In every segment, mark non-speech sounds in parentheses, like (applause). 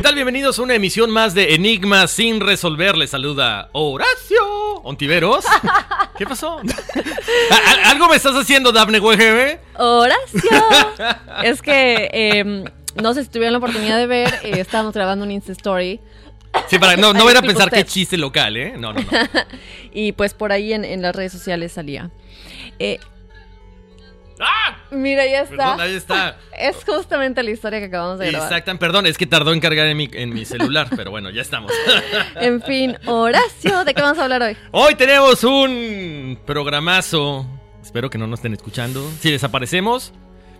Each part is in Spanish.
¿Qué tal? Bienvenidos a una emisión más de Enigma sin resolver. Les saluda Horacio Ontiveros. (laughs) ¿Qué pasó? (laughs) ¿Al- ¿Algo me estás haciendo, Dafne WGB? Horacio. (laughs) es que em, no sé si tuvieron la oportunidad de ver, eh, estábamos grabando un Insta Story Sí, para no, no a pensar usted. chiste local, ¿eh? No, no, no. y pues por ahí en, en las redes sociales salía. Eh, ¡Ah! mira, ya está. Perdón, ahí está. (laughs) Es justamente la historia que acabamos de grabar. Exacto, perdón, es que tardó en cargar en mi, en mi celular, (laughs) pero bueno, ya estamos. (laughs) En fin, Horacio, ¿de qué vamos a hablar hoy? Hoy tenemos un programazo. Espero que no nos estén escuchando. Si desaparecemos,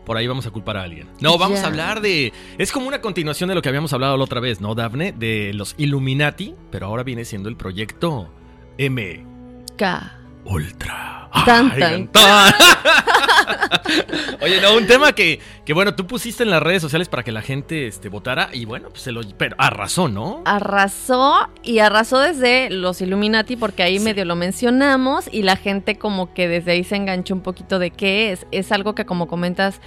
por ahí vamos a culpar a alguien. No, vamos a hablar de. Es como una continuación de lo que habíamos hablado la otra vez, ¿no, Dafne? De los Illuminati, pero ahora viene siendo el proyecto M K. Ultra. Tan, Ay, tan. tan. (laughs) Oye, no, un tema que, que bueno, tú pusiste en las redes sociales para que la gente este, votara y bueno, pues se lo. Pero a razón, ¿no? Arrasó y arrasó desde los Illuminati porque ahí medio lo mencionamos y la gente como que desde ahí se enganchó un poquito de qué es. Es algo que como comentas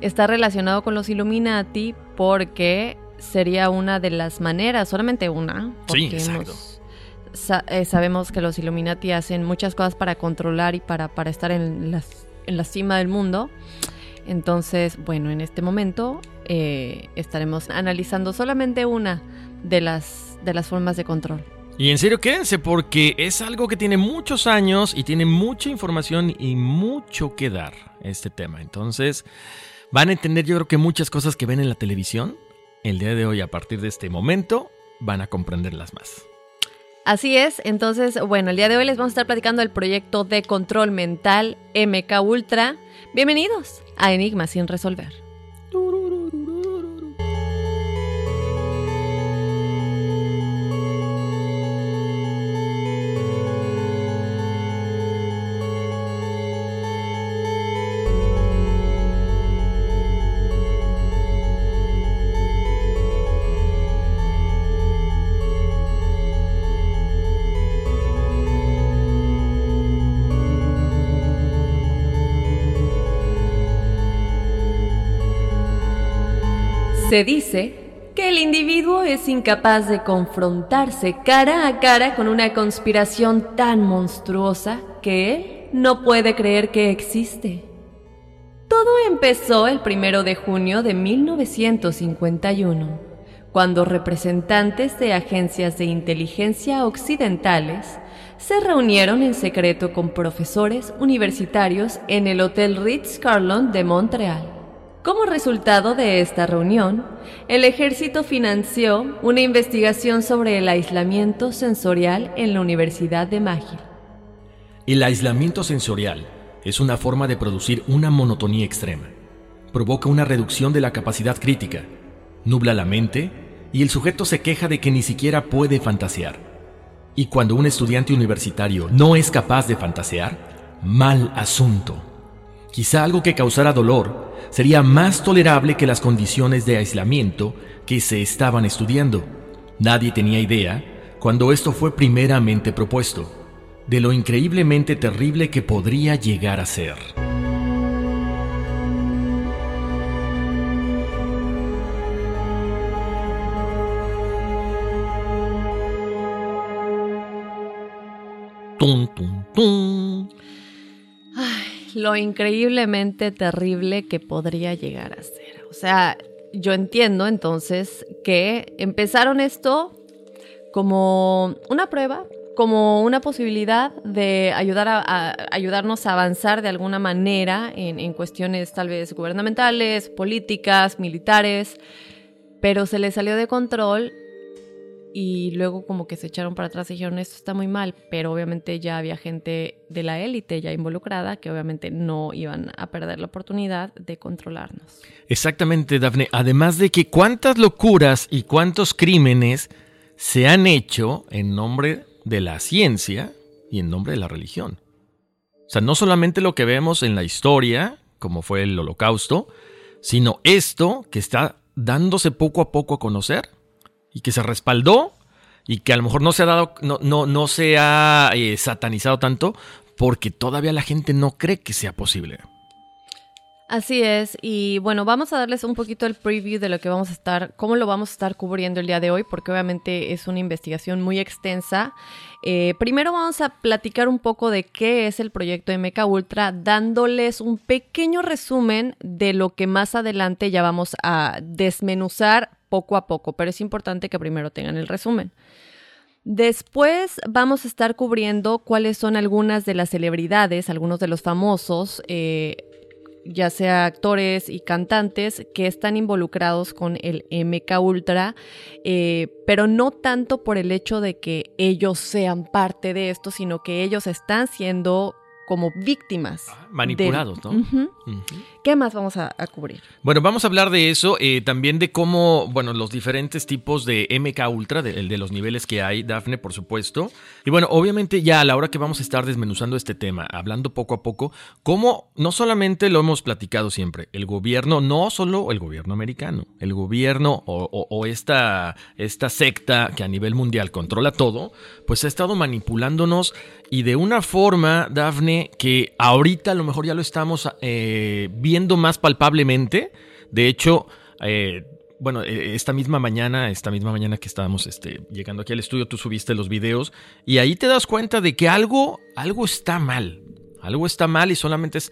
está relacionado con los Illuminati porque sería una de las maneras, solamente una. Sí, exacto. nos- eh, sabemos que los Illuminati hacen muchas cosas para controlar y para, para estar en, las- en la cima del mundo. Entonces, bueno, en este momento eh, estaremos analizando solamente una de las, de las formas de control. Y en serio, quédense porque es algo que tiene muchos años y tiene mucha información y mucho que dar este tema. Entonces, van a entender yo creo que muchas cosas que ven en la televisión el día de hoy a partir de este momento van a comprenderlas más. Así es, entonces, bueno, el día de hoy les vamos a estar platicando del proyecto de control mental MK Ultra. Bienvenidos a Enigma sin resolver. Se dice que el individuo es incapaz de confrontarse cara a cara con una conspiración tan monstruosa que él no puede creer que existe. Todo empezó el primero de junio de 1951, cuando representantes de agencias de inteligencia occidentales se reunieron en secreto con profesores universitarios en el Hotel Ritz-Carlton de Montreal. Como resultado de esta reunión, el ejército financió una investigación sobre el aislamiento sensorial en la Universidad de McGill. El aislamiento sensorial es una forma de producir una monotonía extrema. Provoca una reducción de la capacidad crítica, nubla la mente y el sujeto se queja de que ni siquiera puede fantasear. Y cuando un estudiante universitario no es capaz de fantasear, mal asunto. Quizá algo que causara dolor sería más tolerable que las condiciones de aislamiento que se estaban estudiando. Nadie tenía idea, cuando esto fue primeramente propuesto, de lo increíblemente terrible que podría llegar a ser. Tum, tum, tum. Ay, lo increíblemente terrible que podría llegar a ser. O sea, yo entiendo entonces que empezaron esto como una prueba, como una posibilidad de ayudar a, ayudarnos a avanzar de alguna manera en cuestiones tal vez gubernamentales, políticas, militares, pero se les salió de control y luego como que se echaron para atrás y dijeron esto está muy mal, pero obviamente ya había gente de la élite ya involucrada que obviamente no iban a perder la oportunidad de controlarnos. Exactamente, Dafne. Además de que cuántas locuras y cuántos crímenes se han hecho en nombre de la ciencia y en nombre de la religión. O sea, no solamente lo que vemos en la historia, como fue el holocausto, sino esto que está dándose poco a poco a conocer y que se respaldó y que a lo mejor no se ha dado, no, no, no se ha eh, satanizado tanto porque todavía la gente no cree que sea posible. Así es, y bueno, vamos a darles un poquito el preview de lo que vamos a estar, cómo lo vamos a estar cubriendo el día de hoy, porque obviamente es una investigación muy extensa. Eh, primero vamos a platicar un poco de qué es el proyecto MK Ultra, dándoles un pequeño resumen de lo que más adelante ya vamos a desmenuzar poco a poco, pero es importante que primero tengan el resumen. Después vamos a estar cubriendo cuáles son algunas de las celebridades, algunos de los famosos, eh, ya sea actores y cantantes que están involucrados con el MK Ultra, eh, pero no tanto por el hecho de que ellos sean parte de esto, sino que ellos están siendo como víctimas. Manipulados, de- ¿no? ¿Qué más vamos a, a cubrir? Bueno, vamos a hablar de eso, eh, también de cómo, bueno, los diferentes tipos de MK Ultra, de, de los niveles que hay, Dafne, por supuesto. Y bueno, obviamente ya a la hora que vamos a estar desmenuzando este tema, hablando poco a poco, cómo no solamente lo hemos platicado siempre, el gobierno, no solo el gobierno americano, el gobierno o, o- o esta, esta secta que a nivel mundial controla todo, pues ha estado manipulándonos y de una forma, Dafne, que ahorita a lo mejor ya lo estamos eh, viendo más palpablemente. De hecho, eh, bueno, eh, esta misma mañana, esta misma mañana que estábamos este, llegando aquí al estudio, tú subiste los videos y ahí te das cuenta de que algo, algo está mal. Algo está mal y solamente es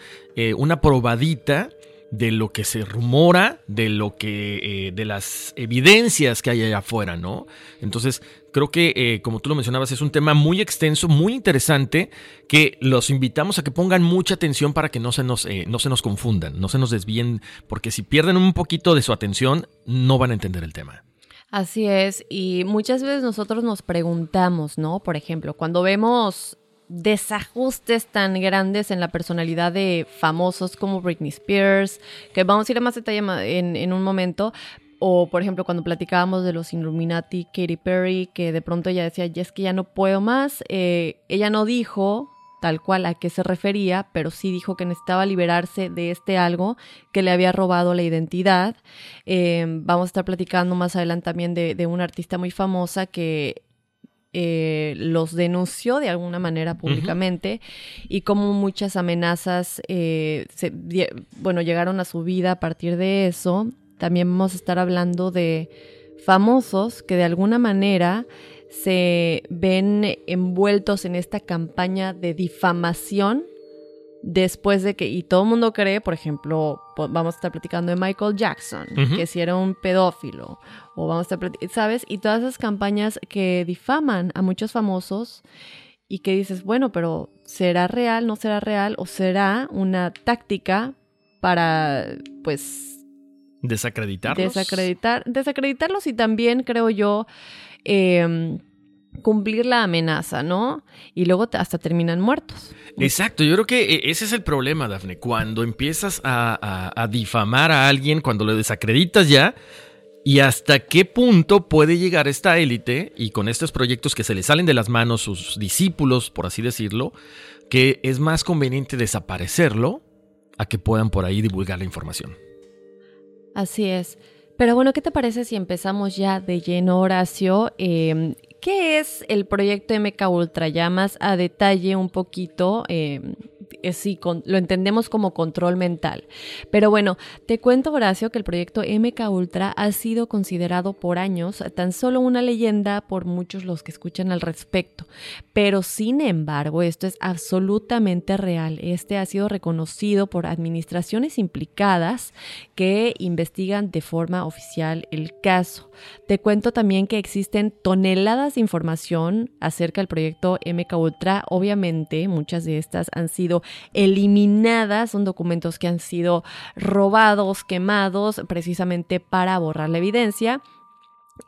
una probadita de lo que se rumora, de lo que, de las evidencias que hay allá afuera, ¿no? Entonces, creo que, eh, como tú lo mencionabas, es un tema muy extenso, muy interesante, que los invitamos a que pongan mucha atención para que no se nos, eh, no se nos confundan, no se nos desvíen, porque si pierden un poquito de su atención, no van a entender el tema. Así es, y muchas veces nosotros nos preguntamos, ¿no? Por ejemplo, cuando vemos desajustes tan grandes en la personalidad de famosos como Britney Spears, que vamos a ir a más detalle en, en un momento, o por ejemplo cuando platicábamos de los Illuminati, Katy Perry, que de pronto ella decía, ya es que ya no puedo más, eh, ella no dijo tal cual a qué se refería, pero sí dijo que necesitaba liberarse de este algo que le había robado la identidad. Eh, vamos a estar platicando más adelante también de, de una artista muy famosa que eh, los denunció de alguna manera públicamente y como muchas amenazas eh, se bueno, llegaron a su vida a partir de eso. También vamos a estar hablando de famosos que de alguna manera se ven envueltos en esta campaña de difamación después de que, y todo el mundo cree, por ejemplo, vamos a estar platicando de Michael Jackson, que si era un pedófilo, o vamos a estar platicando, ¿sabes? Y todas esas campañas que difaman a muchos famosos y que dices, bueno, pero ¿será real, no será real, o será una táctica para, pues... Desacreditarlos. Desacreditar, desacreditarlos y también, creo yo, eh, cumplir la amenaza, ¿no? Y luego hasta terminan muertos. Exacto, yo creo que e, ese es el problema, Dafne. Cuando empiezas a, difamar a alguien, cuando lo desacreditas ya, y hasta qué punto puede llegar esta élite y con estos proyectos que se le salen de las manos sus discípulos, por así decirlo, que es más conveniente desaparecerlo a que puedan por ahí divulgar la información. Así es. Pero bueno, ¿qué te parece si empezamos ya de lleno, Horacio? Eh, ¿Qué es el proyecto MK más a detalle un poquito, eh, sí, lo entendemos como control mental. Pero bueno, te cuento, Horacio, que el proyecto MK Ultra ha sido considerado por años tan solo una leyenda por muchos los que escuchan al respecto. Pero sin embargo, esto es absolutamente real. Este ha sido reconocido por administraciones implicadas que investigan de forma oficial el caso. Te cuento también que existen toneladas de información acerca del proyecto MK Ultra. Obviamente, muchas de estas han sido eliminadas, son documentos que han sido robados, quemados, precisamente para borrar la evidencia.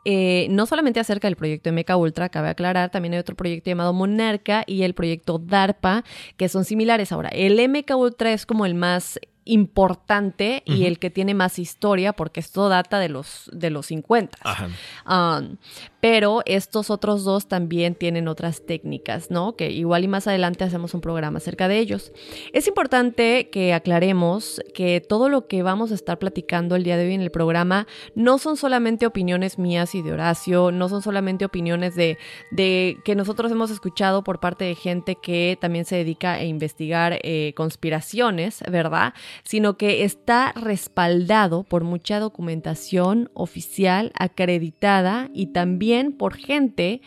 Eh, no solamente acerca del proyecto MK Ultra, cabe aclarar, también hay otro proyecto llamado Monarca y el proyecto DARPA, que son similares. Ahora, el MK Ultra es como el más importante y el que tiene más historia, porque esto data de los, de los 50. Um, pero estos otros dos también tienen otras técnicas, ¿no? Que igual y más adelante hacemos un programa acerca de ellos. Es importante que aclaremos que todo lo que vamos a estar platicando el día de hoy en el programa no son solamente opiniones mías y de Horacio, no son solamente opiniones de, de que nosotros hemos escuchado por parte de gente que también se dedica a investigar eh, conspiraciones, ¿verdad? Sino que está respaldado por mucha documentación oficial acreditada y también por gente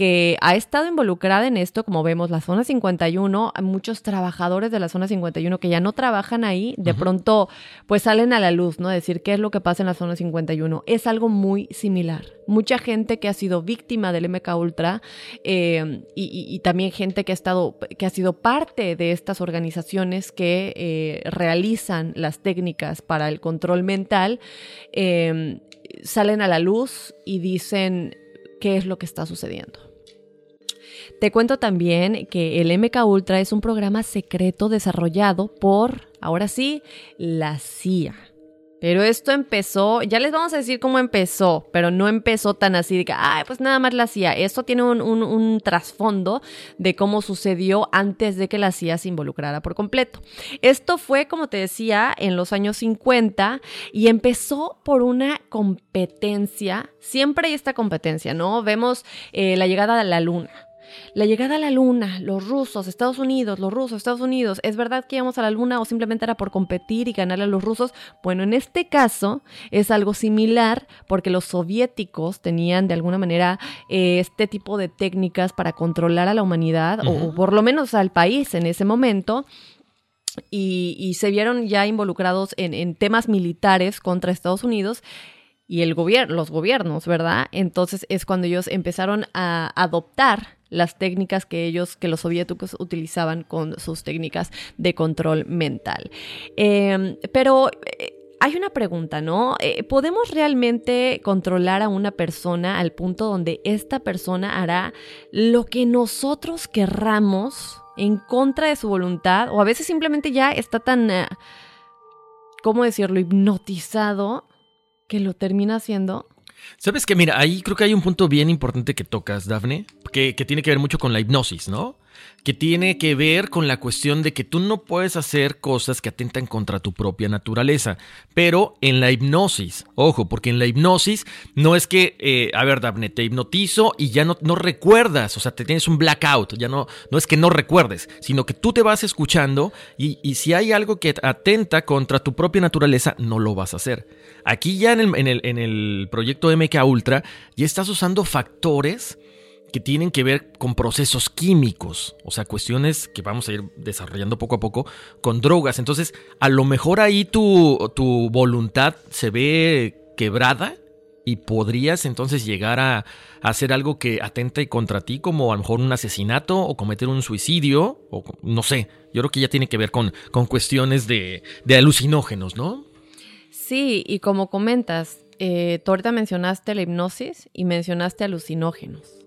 que ha estado involucrada en esto, como vemos, la zona 51, muchos trabajadores de la zona 51 que ya no trabajan ahí, de pronto pues salen a la luz, ¿no? Decir qué es lo que pasa en la zona 51. Es algo muy similar. Mucha gente que ha sido víctima del MK Ultra eh, y, también gente que ha estado, que ha sido parte de estas organizaciones que eh, realizan las técnicas para el control mental, eh, salen a la luz y dicen qué es lo que está sucediendo. Te cuento también que el MK Ultra es un programa secreto desarrollado por, ahora sí, la CIA. Pero esto empezó, ya les vamos a decir cómo empezó, pero no empezó tan así de que, ay, pues nada más la CIA. Esto tiene un, trasfondo de cómo sucedió antes de que la CIA se involucrara por completo. Esto fue, como te decía, en los años 50 y empezó por una competencia. Siempre hay esta competencia, ¿no? Vemos eh, la llegada de la luna la llegada a la luna, los rusos, Estados Unidos, los rusos, Estados Unidos, ¿es verdad que íbamos a la luna o simplemente era por competir y ganarle a los rusos? Bueno, en este caso es algo similar porque los soviéticos tenían de alguna manera eh, este tipo de técnicas para controlar a la humanidad o, por lo menos al país en ese momento. Y, se vieron ya involucrados en, temas militares contra Estados Unidos y el gobierno, los gobiernos, ¿verdad? Entonces es cuando ellos empezaron a adoptar las técnicas que ellos, que los soviéticos utilizaban con sus técnicas de control mental. Em, pero eh, hay una pregunta, ¿no? Eh, ¿Podemos realmente controlar a una persona al punto donde esta persona hará lo que nosotros querramos en contra de su voluntad? O a veces simplemente ya está tan, eh, ¿cómo decirlo?, hipnotizado que lo termina haciendo. Sabes que, mira, ahí creo que hay un punto bien importante que tocas, Dafne, que, que tiene que ver mucho con la hipnosis, ¿no? Que tiene que ver con la cuestión de que tú no puedes hacer cosas que atentan contra tu propia naturaleza. Pero en la hipnosis, ojo, porque en la hipnosis no es que, eh, a ver, Daphne, te hipnotizo y ya no, no recuerdas, o sea, te tienes un blackout, ya no, no es que no recuerdes, sino que tú te vas escuchando y, si hay algo que atenta contra tu propia naturaleza, no lo vas a hacer. Aquí ya en el, en el, en el proyecto MK Ultra ya estás usando factores que tienen que ver con procesos químicos, o sea, cuestiones que vamos a ir desarrollando poco a poco con drogas. Entonces, a lo mejor ahí tu, tu voluntad se ve quebrada y podrías entonces llegar a, hacer algo que atente contra ti, como a lo mejor un asesinato o cometer un suicidio, o no sé, yo creo que ya tiene que ver con, con cuestiones de, de alucinógenos, ¿no? Sí, y como comentas, eh, tú ahorita mencionaste la hipnosis y mencionaste alucinógenos.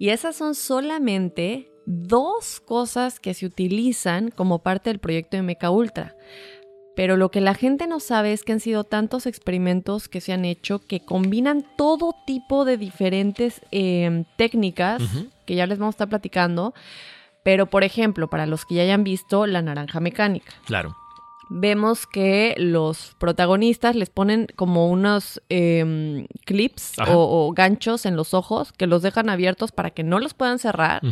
Y esas son solamente dos cosas que se utilizan como parte del proyecto de Meca Ultra. Pero lo que la gente no sabe es que han sido tantos experimentos que se han hecho que combinan todo tipo de diferentes em, técnicas que ya les vamos a estar platicando. Pero, por ejemplo, para los que ya hayan visto la naranja mecánica. Claro. Vemos que los protagonistas les ponen como unos em, clips o, ganchos en los ojos que los dejan abiertos para que no los puedan cerrar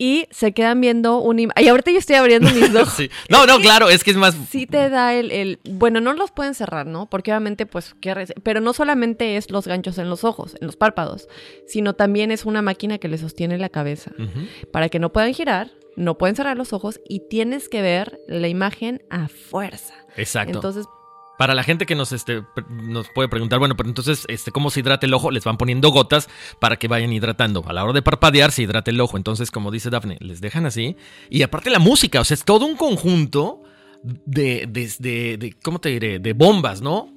y se quedan viendo un Y ahorita yo estoy abriendo mis (laughs) ojos. No, no, claro, es que es más. Sí te da el, Bueno, no los pueden cerrar, ¿no? Porque obviamente, pues, pero no solamente es los ganchos en los ojos, en los párpados, sino también es una máquina que le sostiene la cabeza para que no puedan girar, no pueden cerrar los ojos y tienes que ver la imagen a fuerza. Exacto. Entonces, para la gente que nos, este, nos puede preguntar, bueno, pero entonces, este, ¿cómo se hidrata el ojo? Les van poniendo gotas para que vayan hidratando. A la hora de parpadear se hidrata el ojo. Entonces, como dice Daphne, les dejan así. Y aparte la música, o sea, es todo un conjunto de, de, ¿cómo te diré? De bombas, ¿no?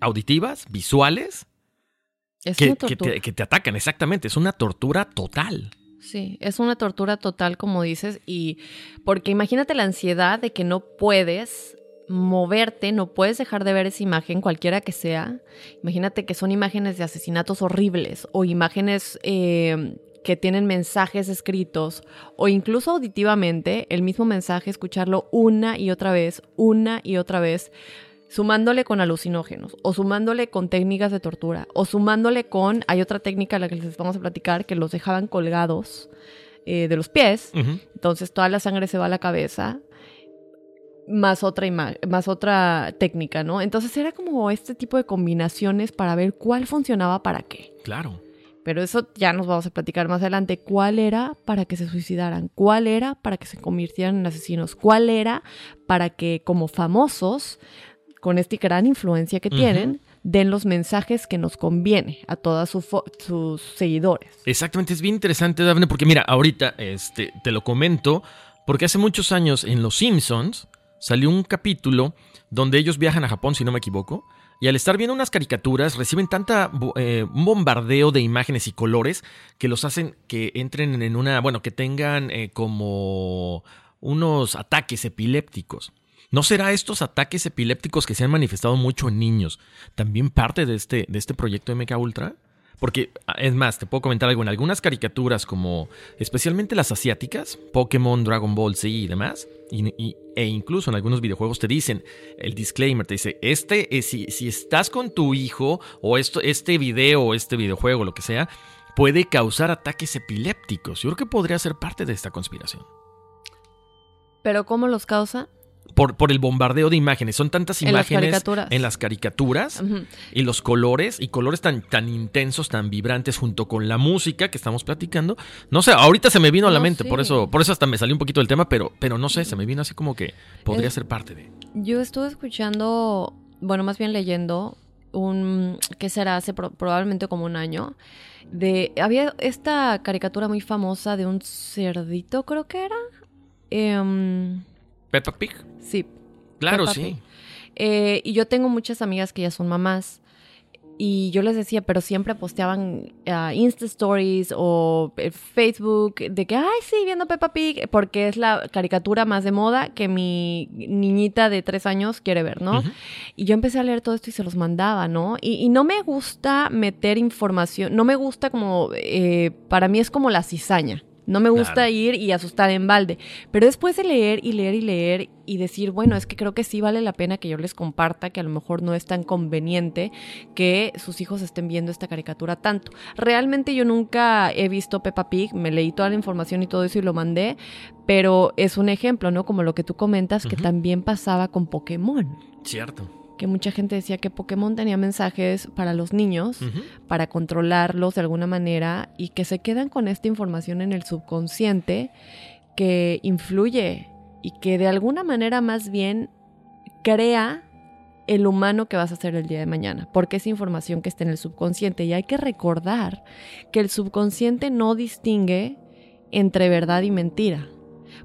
Auditivas, visuales. Es que, que, te, que te atacan, exactamente. Es una tortura total. Sí, es una tortura total, como dices, y porque imagínate la ansiedad de que no puedes moverte, no puedes dejar de ver esa imagen, cualquiera que sea. Imagínate que son imágenes de asesinatos horribles o imágenes eh, que tienen mensajes escritos o incluso auditivamente el mismo mensaje, escucharlo una y otra vez, una y otra vez, sumándole con alucinógenos o sumándole con técnicas de tortura o sumándole con, hay otra técnica a la que les vamos a platicar, que los dejaban colgados. Eh, de los pies, entonces toda la sangre se va a la cabeza, más otra más otra técnica, ¿no? Entonces era como este tipo de combinaciones para ver cuál funcionaba para qué. Claro. Pero eso ya nos vamos a platicar más adelante. ¿Cuál era para que se suicidaran? ¿Cuál era para que se convirtieran en asesinos? ¿Cuál era para que como famosos, con esta gran influencia que tienen, den los mensajes que nos conviene a todos sus seguidores? Exactamente, es bien interesante, Daphne, porque mira, ahorita este, te lo comento, porque hace muchos años en Los Simpsons salió un capítulo donde ellos viajan a Japón, si no me equivoco, y al estar viendo unas caricaturas reciben tanta eh, un bombardeo de imágenes y colores que los hacen que entren en una, bueno, que tengan eh, como unos ataques epilépticos. ¿No será estos ataques epilépticos que se han manifestado mucho en niños también parte de este, de este proyecto MK Ultra? Porque, ah, es más, te puedo comentar algo. En algunas caricaturas, como especialmente las asiáticas, Pokémon, Dragon Ball Z y demás, e incluso en algunos videojuegos te dicen, el disclaimer te dice, este, eh, si, si estás con tu hijo, o esto, este video, este videojuego, lo que sea, puede causar ataques epilépticos. Yo creo que podría ser parte de esta conspiración. ¿Pero cómo los causa? Por, por el bombardeo de imágenes. Son tantas imágenes en las caricaturas, y los colores, y colores tan, tan intensos, tan vibrantes, junto con la música que estamos platicando. No sé, ahorita se me vino a la mente, por eso, por eso hasta me salió un poquito del tema, pero, pero no sé, se me vino así como que podría ser parte de. Yo estuve escuchando, bueno, más bien leyendo un, ¿qué será? Hace probablemente como un año. De, había esta caricatura muy famosa de un cerdito, creo que era. Eh, Peppa Pig. Sí. Claro, sí. Eh, y yo tengo muchas amigas que ya son mamás. Y yo les decía, pero siempre posteaban uh, Insta Stories o eh, Facebook de que, ay, sí, viendo Peppa Pig, porque es la caricatura más de moda que mi niñita de tres años quiere ver, ¿no? Y yo empecé a leer todo esto y se los mandaba, ¿no? Y, no me gusta meter información, no me gusta como, eh, para mí es como la cizaña. No me gusta ir y asustar en balde. Pero después de leer y leer y leer y decir, bueno, es que creo que sí vale la pena que yo les comparta, que a lo mejor no es tan conveniente que sus hijos estén viendo esta caricatura tanto. Realmente yo nunca he visto Peppa Pig, me leí toda la información y todo eso y lo mandé, pero es un ejemplo, ¿no? Como lo que tú comentas, que también pasaba con Pokémon. Cierto que mucha gente decía que Pokémon tenía mensajes para los niños, para controlarlos de alguna manera y que se quedan con esta información en el subconsciente que influye y que de alguna manera más bien crea el humano que vas a ser el día de mañana, porque es información que está en el subconsciente y hay que recordar que el subconsciente no distingue entre verdad y mentira.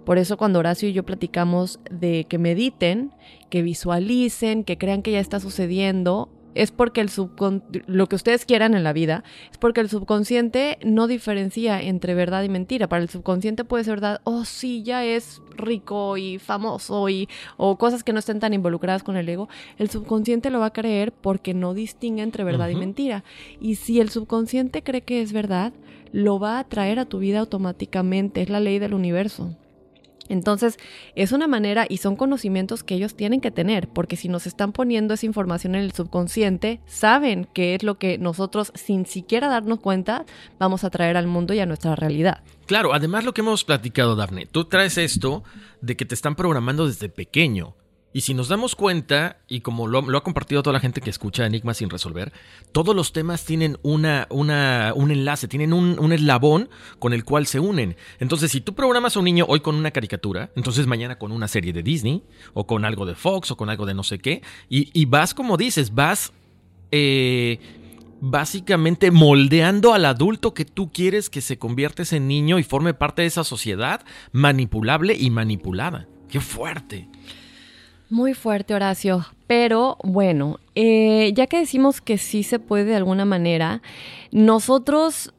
Por eso cuando Horacio y yo platicamos de que mediten, que visualicen, que crean que ya está sucediendo, es porque el subcon lo que ustedes quieran en la vida, es porque el subconsciente no diferencia entre verdad y mentira. Para el subconsciente puede ser verdad, oh sí, ya es rico y famoso y o cosas que no estén tan involucradas con el ego. El subconsciente lo va a creer porque no distingue entre verdad y mentira. Y si el subconsciente cree que es verdad, lo va a traer a tu vida automáticamente. Es la ley del universo. Entonces, es una manera y son conocimientos que ellos tienen que tener, porque si nos están poniendo esa información en el subconsciente, saben qué es lo que nosotros, sin siquiera darnos cuenta, vamos a traer al mundo y a nuestra realidad. Claro, además lo que hemos platicado, Dafne, tú traes esto de que te están programando desde pequeño. Y si nos damos cuenta, y como lo, ha compartido toda la gente que escucha Enigma sin resolver, todos los temas tienen una, una, un enlace, tienen un, un eslabón con el cual se unen. Entonces, si tú programas a un niño hoy con una caricatura, entonces mañana con una serie de Disney, o con algo de Fox, o con algo de no sé qué, y, y vas como dices, vas... eh, básicamente moldeando al adulto que tú quieres que se convierta ese niño y forme parte de esa sociedad manipulable y manipulada. ¡Qué fuerte! Muy fuerte, Horacio. Pero bueno, eh, ya que decimos que sí se puede de alguna manera, nosotros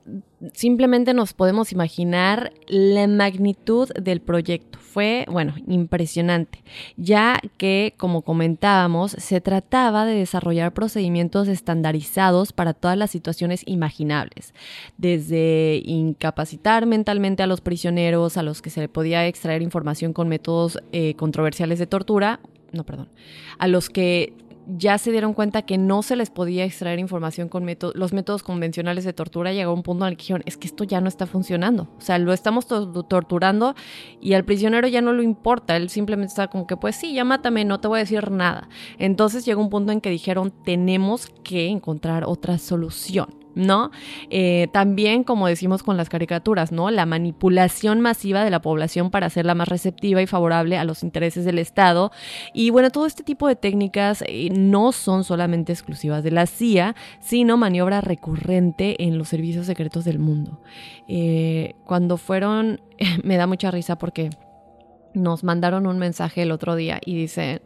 simplemente nos podemos imaginar la magnitud del proyecto. Fue, bueno, impresionante, ya que, como comentábamos, se trataba de desarrollar procedimientos estandarizados para todas las situaciones imaginables, desde incapacitar mentalmente a los prisioneros, a los que se le podía extraer información con métodos eh, controversiales de tortura, no, perdón, a los que ya se dieron cuenta que no se les podía extraer información con los métodos convencionales de tortura, llegó un punto en el que dijeron, es que esto ya no está funcionando. O sea, lo estamos to- torturando y al prisionero ya no lo importa, él simplemente está como que, pues sí, ya mátame, no te voy a decir nada. Entonces llegó un punto en que dijeron, tenemos que encontrar otra solución. ¿No? Eh, también, como decimos con las caricaturas, ¿no? La manipulación masiva de la población para hacerla más receptiva y favorable a los intereses del Estado. Y bueno, todo este tipo de técnicas eh, no son solamente exclusivas de la CIA, sino maniobra recurrente en los servicios secretos del mundo. Eh, cuando fueron, (laughs) me da mucha risa porque nos mandaron un mensaje el otro día y dicen,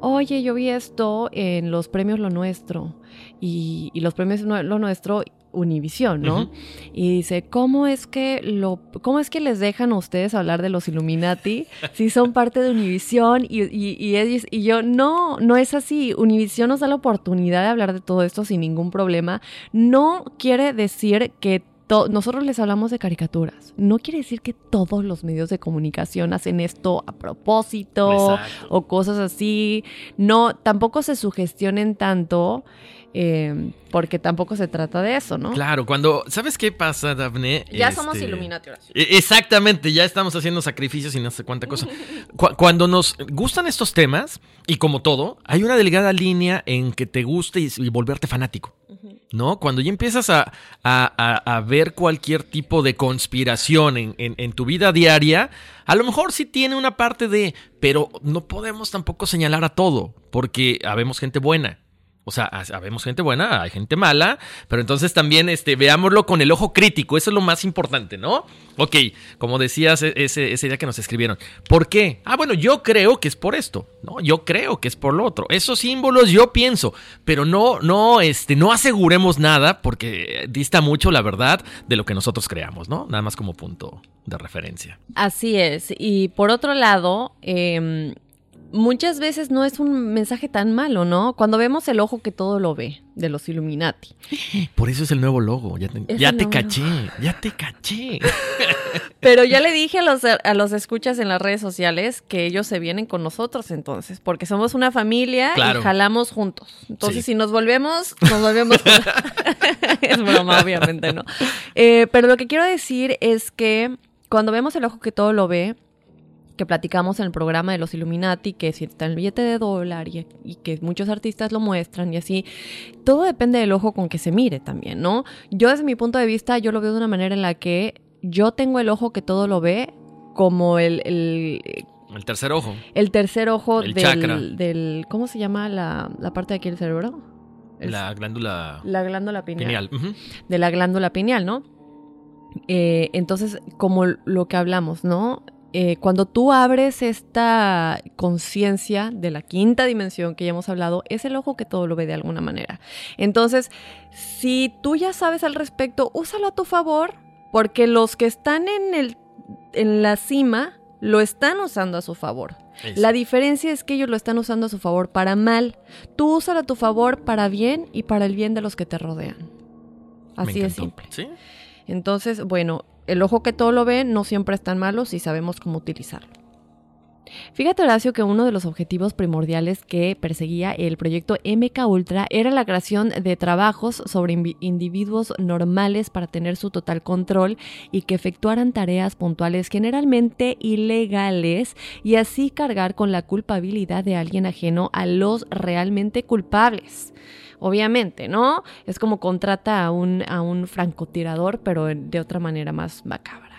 oye, yo vi esto en los premios Lo Nuestro y, y los premios Lo Nuestro. Univisión, ¿no? Y dice, ¿cómo es que lo, cómo es que les dejan a ustedes hablar de los Illuminati (laughs) si son parte de Univisión? Y, y, y, ellos- y yo, no, no es así. Univisión nos da la oportunidad de hablar de todo esto sin ningún problema. No quiere decir que nosotros les hablamos de caricaturas. No quiere decir que todos los medios de comunicación hacen esto a propósito Exacto. o cosas así. No, tampoco se sugestionen tanto. Eh, porque tampoco se trata de eso, ¿no? Claro, cuando. ¿Sabes qué pasa, Dafne? Ya somos Este, Illuminati, Horacio. E- Exactamente, ya estamos haciendo sacrificios y no sé cuánta cosa. Cu- Cuando nos gustan estos temas, y como todo, hay una delgada línea en que te guste y, y volverte fanático. ¿No? Cuando ya empiezas a, a- a- a ver cualquier tipo de conspiración en, en- en tu vida diaria, a lo mejor sí tiene una parte de, pero no podemos tampoco señalar a todo, porque habemos gente buena. O sea, habemos gente buena, hay gente mala, pero entonces también este, veámoslo con el ojo crítico, eso es lo más importante, ¿no? Ok, como decías e- ese, ese día que nos escribieron, ¿por qué? Ah, bueno, yo creo que es por esto, ¿no? Yo creo que es por lo otro. Esos símbolos yo pienso, pero no, no, este, no aseguremos nada porque dista mucho la verdad de lo que nosotros creamos, ¿no? Nada más como punto de referencia. Así es. Y por otro lado, eh, muchas veces no es un mensaje tan malo, ¿no? Cuando vemos el ojo que todo lo ve de los Illuminati. (laughs) Por eso es el nuevo logo, ya te, (laughs) ya te caché, ya te caché. Pero ya le dije a los, a los escuchas en las redes sociales que ellos se vienen con nosotros entonces, porque somos una familia Claro. y jalamos juntos. Entonces, Sí. si nos volvemos, nos volvemos. (laughs) es broma, obviamente, ¿no? Eh, pero lo que quiero decir es que cuando vemos el ojo que todo lo ve, que platicamos en el programa de los Illuminati, que si está el billete de dólar y, y, que muchos artistas lo muestran y así, todo depende del ojo con que se mire también, ¿no? Yo desde mi punto de vista, yo lo veo de una manera en la que yo tengo el ojo que todo lo ve como el... el el tercer ojo. El tercer ojo El del, chakra. del... ¿Cómo se llama la, la parte de aquí del cerebro? Es- La glándula la glándula pineal. pineal. De la glándula pineal, ¿no? Eh, entonces, como lo que hablamos, ¿no? Eh, cuando tú abres esta conciencia de la quinta dimensión que ya hemos hablado, es el ojo que todo lo ve de alguna manera. Entonces, si tú ya sabes al respecto, úsalo a tu favor, porque los que están en, el, en la cima lo están usando a su favor. Eso. La diferencia es que ellos lo están usando a su favor para mal. Tú úsalo a tu favor para bien y para el bien de los que te rodean. Así de simple. Sí. Entonces, bueno, el ojo que todo lo ve no siempre es tan malo si sabemos cómo utilizarlo. Fíjate, Horacio, que uno de los objetivos primordiales que perseguía el proyecto MK Ultra era la creación de trabajos sobre individuos normales para tener su total control y que efectuaran tareas puntuales generalmente ilegales y así cargar con la culpabilidad de alguien ajeno a los realmente culpables. Obviamente, ¿no? Es como contrata a un, a un francotirador, pero de otra manera más macabra.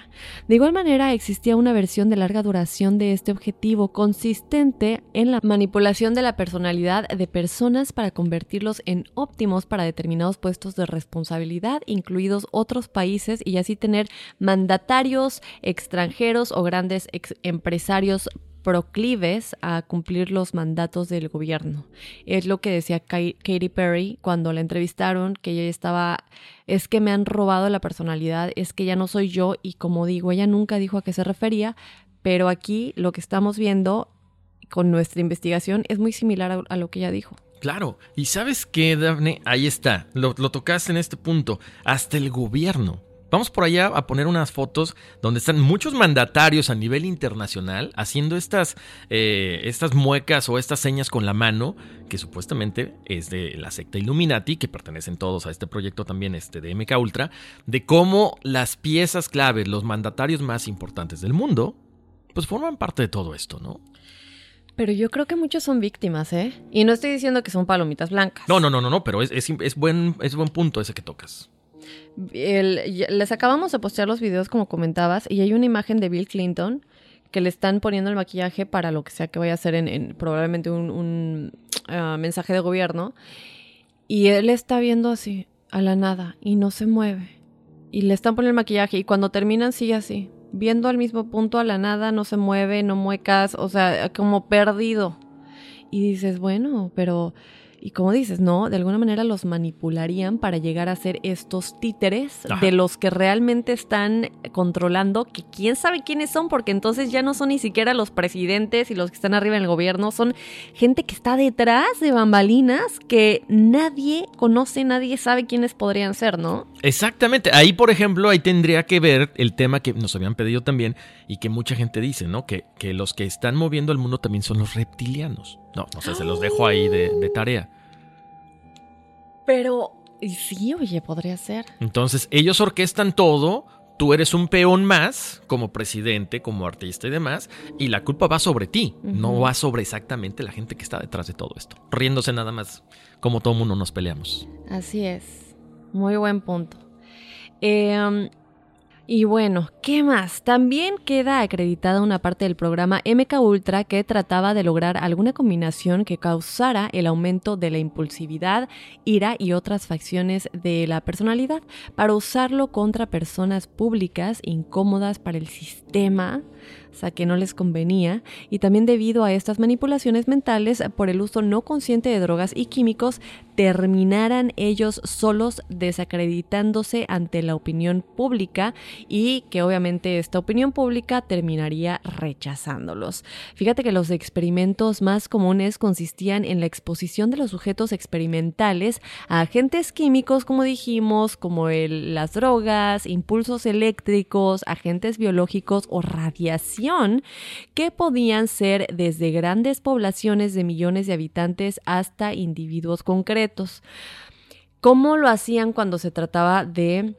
De igual manera, existía una versión de larga duración de este objetivo consistente en la manipulación de la personalidad de personas para convertirlos en óptimos para determinados puestos de responsabilidad, incluidos otros países, y así tener mandatarios extranjeros o grandes empresarios proclives a cumplir los mandatos del gobierno. Es lo que decía Katy Perry cuando la entrevistaron, que ella estaba, es que me han robado la personalidad, es que ya no soy yo y como digo, ella nunca dijo a qué se refería, pero aquí lo que estamos viendo con nuestra investigación es muy similar a, lo que ella dijo. Claro. Y sabes qué, Dafne, ahí está. Lo, lo tocaste en este punto. Hasta el gobierno. Vamos por allá a poner unas fotos donde están muchos mandatarios a nivel internacional haciendo estas, eh, estas muecas o estas señas con la mano, que supuestamente es de la secta Illuminati, que pertenecen todos a este proyecto también este de MK Ultra, de cómo las piezas claves, los mandatarios más importantes del mundo, pues forman parte de todo esto, ¿no? Pero yo creo que muchos son víctimas, ¿eh? Y no estoy diciendo que son palomitas blancas. No, no, no, no, no, pero es, es, es buen, es buen punto ese que tocas. Les acabamos de postear los videos como comentabas y hay una imagen de Bill Clinton que le están poniendo el maquillaje para lo que sea que vaya a hacer en, en probablemente un, un, ah, mensaje de gobierno. Y él está viendo así a la nada y no se mueve. Y le están poniendo el maquillaje y cuando terminan sigue así viendo al mismo punto a la nada no se mueve no muecas o sea como perdido. Y dices bueno pero y como dices, ¿no? De alguna manera los manipularían para llegar a ser estos títeres Ajá. de los que realmente están controlando, que quién sabe quiénes son, porque entonces ya no son ni siquiera los presidentes y los que están arriba en el gobierno, son gente que está detrás de bambalinas que nadie conoce, nadie sabe quiénes podrían ser, ¿no? Exactamente. Ahí, por ejemplo, ahí tendría que ver el tema que nos habían pedido también y que mucha gente dice, ¿no? Que, que los que están moviendo el mundo también son los reptilianos. No, no sé, se los dejo ahí de, de tarea. Pero, sí, oye, podría ser. Entonces, ellos orquestan todo. Tú eres un peón más, como presidente, como artista y demás, y la culpa va sobre ti, no va sobre exactamente la gente que está detrás de todo esto, riéndose nada más, como todo mundo nos peleamos. Así es. Muy buen punto. Eh, y bueno, ¿qué más? También queda acreditada una parte del programa MK Ultra que trataba de lograr alguna combinación que causara el aumento de la impulsividad, ira y otras facciones de la personalidad para usarlo contra personas públicas incómodas para el sistema, o sea, que no les convenía, y también debido a estas manipulaciones mentales por el uso no consciente de drogas y químicos, terminaran ellos solos desacreditándose ante la opinión pública y que obviamente esta opinión pública terminaría rechazándolos. Fíjate que los experimentos más comunes consistían en la exposición de los sujetos experimentales a agentes químicos, como dijimos, como las drogas, impulsos eléctricos, agentes biológicos o radiación, que podían ser desde grandes poblaciones de millones de habitantes hasta individuos concretos. ¿Cómo lo hacían cuando se trataba de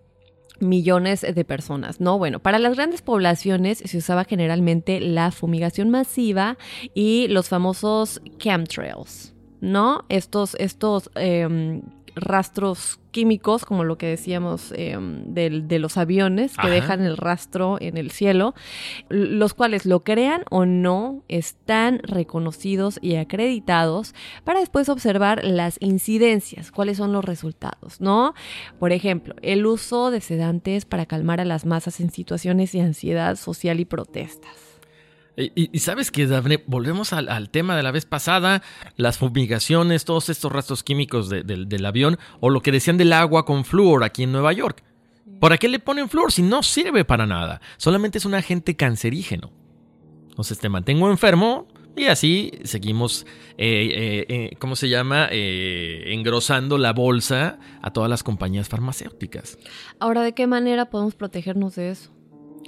millones de personas, ¿no? Bueno, para las grandes poblaciones se usaba generalmente la fumigación masiva y los famosos chemtrails, ¿no? Estos, estos em, rastros químicos, como lo que decíamos em, de los aviones que Ajá. dejan el rastro en el cielo, los cuales lo crean o no, están reconocidos y acreditados para después observar las incidencias, cuáles son los resultados, ¿no? Por ejemplo, el uso de sedantes para calmar a las masas en situaciones de ansiedad social y protestas. Y, y- y sabes que, Dafne, volvemos al, al tema de la vez pasada, las fumigaciones, todos estos rastros químicos de- del- del avión, o lo que decían del agua con flúor aquí en Nueva York. ¿Para qué le ponen flúor si no sirve para nada? Solamente es un agente cancerígeno. Entonces te mantengo enfermo y así seguimos, eh, eh, eh, ¿cómo se llama? Eh, engrosando la bolsa a todas las compañías farmacéuticas. Ahora, ¿de qué manera podemos protegernos de eso?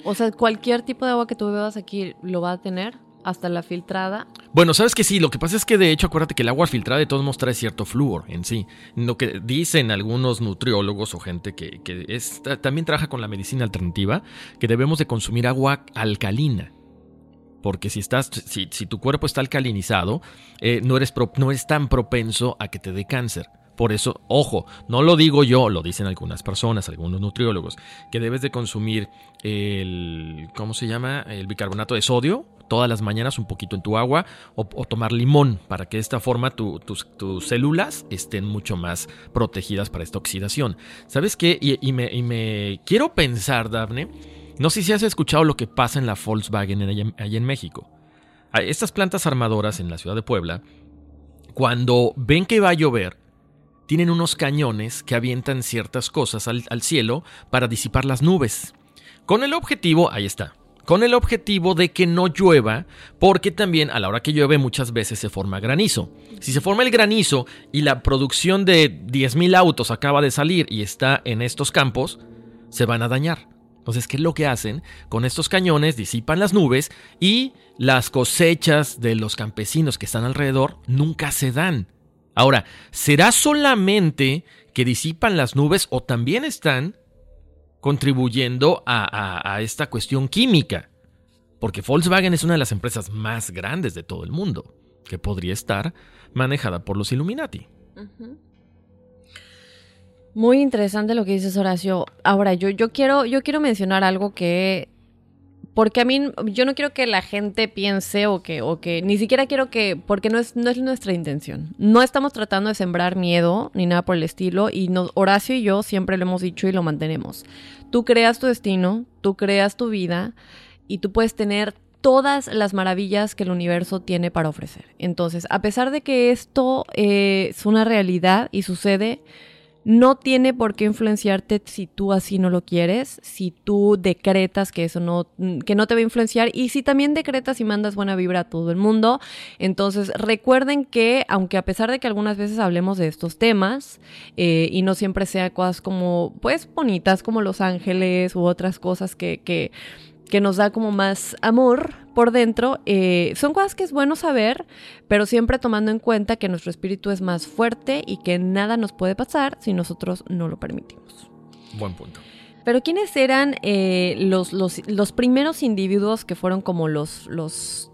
O sea, cualquier tipo de agua que tú bebas aquí lo va a tener, hasta la filtrada. Bueno, sabes que sí, lo que pasa es que de hecho acuérdate que el agua filtrada de todos modos trae cierto flúor en sí. Lo que dicen algunos nutriólogos o gente que, que también trabaja con la medicina alternativa, que debemos de consumir agua alcalina. Porque si, estás, si, si tu cuerpo está alcalinizado, eh, no, eres no es tan propenso a que te dé cáncer. Por eso, ojo, no lo digo yo, lo dicen algunas personas, algunos nutriólogos, que debes de consumir el, ¿cómo se llama? El bicarbonato de sodio todas las mañanas un poquito en tu agua o, tomar limón para que de esta forma tu- tus, tus células estén mucho más protegidas para esta oxidación. ¿Sabes qué? Y, me, y me quiero pensar, Dafne, no sé si has escuchado lo que pasa en la Volkswagen en- allá en- México. Estas plantas armadoras en la ciudad de Puebla, cuando ven que va a llover, tienen unos cañones que avientan ciertas cosas al, cielo para disipar las nubes. Con el objetivo, ahí está, con el objetivo de que no llueva, porque también a la hora que llueve muchas veces se forma granizo. Si se forma el granizo y la producción de 10.000 autos acaba de salir y está en estos campos, se van a dañar. Entonces, ¿qué es lo que hacen? Con estos cañones disipan las nubes y las cosechas de los campesinos que están alrededor nunca se dan. Ahora, ¿será solamente que disipan las nubes o también están contribuyendo a, esta cuestión química? Porque Volkswagen es una de las empresas más grandes de todo el mundo, que podría estar manejada por los Illuminati. Muy interesante lo que dices, Horacio. Ahora, yo, yo, quiero, yo quiero mencionar algo que. Porque a mí, yo no quiero que la gente piense o que, o que ni siquiera quiero que, porque no es, no es nuestra intención. No estamos tratando de sembrar miedo ni nada por el estilo. Y Horacio y yo siempre lo hemos dicho y lo mantenemos. Tú creas tu destino, tú creas tu vida y tú puedes tener todas las maravillas que el universo tiene para ofrecer. Entonces, a pesar de que esto eh, es una realidad y sucede, no tiene por qué influenciarte si tú así no lo quieres, si tú decretas que eso no, que no te va a influenciar y si también decretas y mandas buena vibra a todo el mundo. Entonces recuerden que aunque a pesar de que algunas veces hablemos de estos temas eh, y no siempre sea cosas como pues bonitas como Los Ángeles u otras cosas que, que, que nos da como más amor por dentro, eh, son cosas que es bueno saber, pero siempre tomando en cuenta que nuestro espíritu es más fuerte y que nada nos puede pasar si nosotros no lo permitimos. Buen punto. Pero ¿quiénes eran eh, los, los, los primeros individuos que fueron como los, los,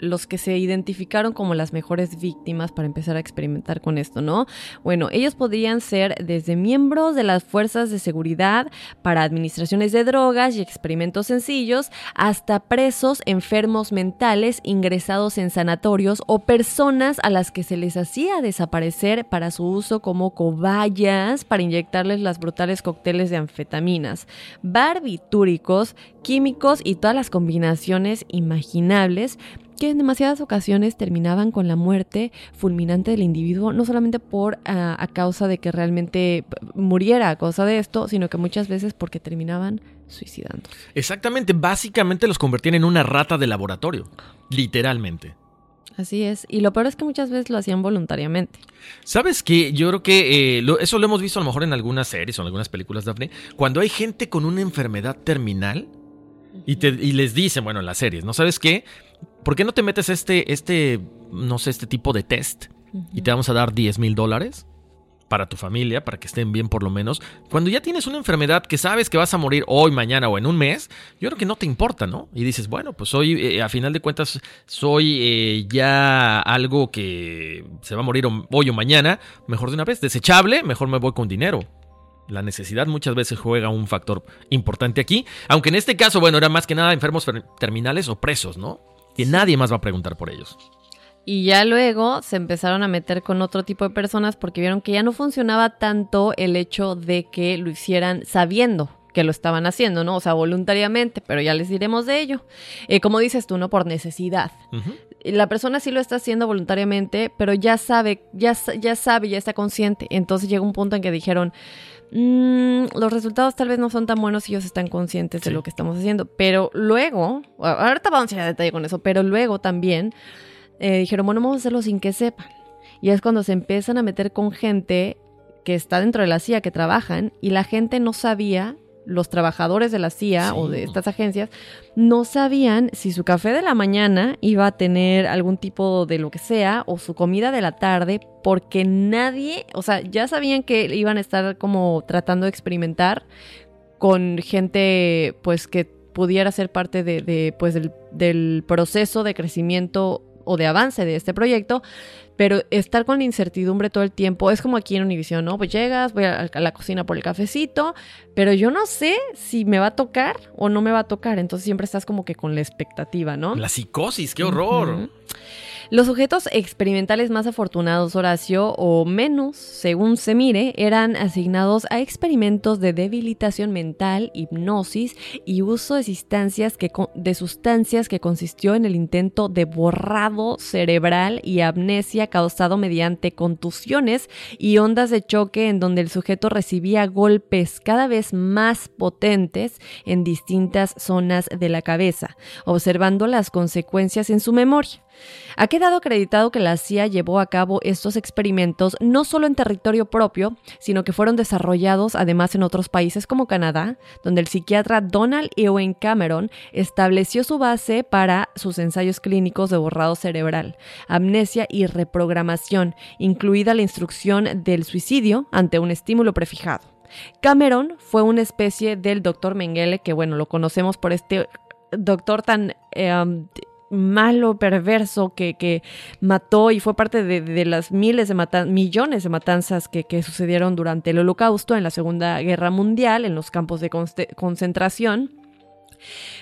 los que se identificaron como las mejores víctimas para empezar a experimentar con esto, ¿no? Bueno, ellos podrían ser desde miembros de las fuerzas de seguridad para administraciones de drogas y experimentos sencillos, hasta presos enfermos mentales ingresados en sanatorios o personas a las que se les hacía desaparecer para su uso como cobayas para inyectarles las brutales cócteles de anfetaminas, barbitúricos, químicos y todas las combinaciones imaginables que en demasiadas ocasiones terminaban con la muerte fulminante del individuo, no solamente por ah, a causa de que realmente p- muriera a causa de esto, sino que muchas veces porque terminaban suicidándose. Exactamente, básicamente los convertían en una rata de laboratorio, literalmente. Así es, y lo peor es que muchas veces lo hacían voluntariamente. ¿Sabes qué? Yo creo que eh, lo- eso lo hemos visto a lo mejor en algunas series o en algunas películas, Daphne. Cuando hay gente con una enfermedad terminal y, te, y les dicen, bueno, en las series, ¿no sabes qué? ¿Por qué no te metes este, este, no sé, este tipo de test y te vamos a dar 10 mil dólares? para tu familia, para que estén bien por lo menos. Cuando ya tienes una enfermedad que sabes que vas a morir hoy, mañana o en un mes, yo creo que no te importa, ¿no? Y dices, bueno, pues hoy, eh, a final de cuentas, soy eh, ya algo que se va a morir hoy o mañana, mejor de una vez, desechable, mejor me voy con dinero. La necesidad muchas veces juega un factor importante aquí, aunque en este caso, bueno, era más que nada enfermos terminales o presos, ¿no? Que nadie más va a preguntar por ellos. Y ya luego se empezaron a meter con otro tipo de personas porque vieron que ya no funcionaba tanto el hecho de que lo hicieran sabiendo que lo estaban haciendo, ¿no? O sea, voluntariamente, pero ya les diremos de ello. Eh, como dices tú, ¿no? Por necesidad. La persona sí lo está haciendo voluntariamente, pero ya sabe, ya, ya sabe, ya está consciente. Entonces llega un punto en que dijeron, mm, los resultados tal vez no son tan buenos si ellos están conscientes de lo que estamos haciendo. Pero luego, ahorita vamos a ir a detalle con eso, pero luego también eh, dijeron, bueno, vamos a hacerlo sin que sepan. Y es cuando se empiezan a meter con gente que está dentro de la CIA, que trabajan, y la gente no sabía, los trabajadores de la CIA o de estas agencias, no sabían si su café de la mañana iba a tener algún tipo de lo que sea, o su comida de la tarde, porque nadie, o sea, ya sabían que iban a estar como tratando de experimentar con gente, pues, que pudiera ser parte de, pues, del, del proceso de crecimiento o de avance de este proyecto, pero estar con la incertidumbre todo el tiempo es como aquí en Univision, ¿no? Pues llegas, voy a la cocina por el cafecito, pero yo no sé si me va a tocar o no me va a tocar, entonces siempre estás como que con la expectativa, ¿no? La psicosis, qué horror. Los sujetos experimentales más afortunados, Horacio, o menos, según se mire, eran asignados a experimentos de debilitación mental, hipnosis y uso de sustancias que, de sustancias que consistió en el intento de borrado cerebral y amnesia causado mediante contusiones y ondas de choque en donde el sujeto recibía golpes cada vez más potentes en distintas zonas de la cabeza, observando las consecuencias en su memoria. Ha quedado acreditado que la CIA llevó a cabo estos experimentos no solo en territorio propio, sino que fueron desarrollados además en otros países como Canadá, donde el psiquiatra Donald Ewen Cameron estableció su base para sus ensayos clínicos de borrado cerebral, amnesia y reprogramación, incluida la instrucción del suicidio ante un estímulo prefijado. Cameron fue una especie del doctor Mengele, que bueno, lo conocemos por este doctor tan eh, malo, perverso, que, que mató y fue parte de, las miles de matanzas, millones de matanzas que, que, sucedieron durante el holocausto en la Segunda Guerra Mundial, en los campos de concentración.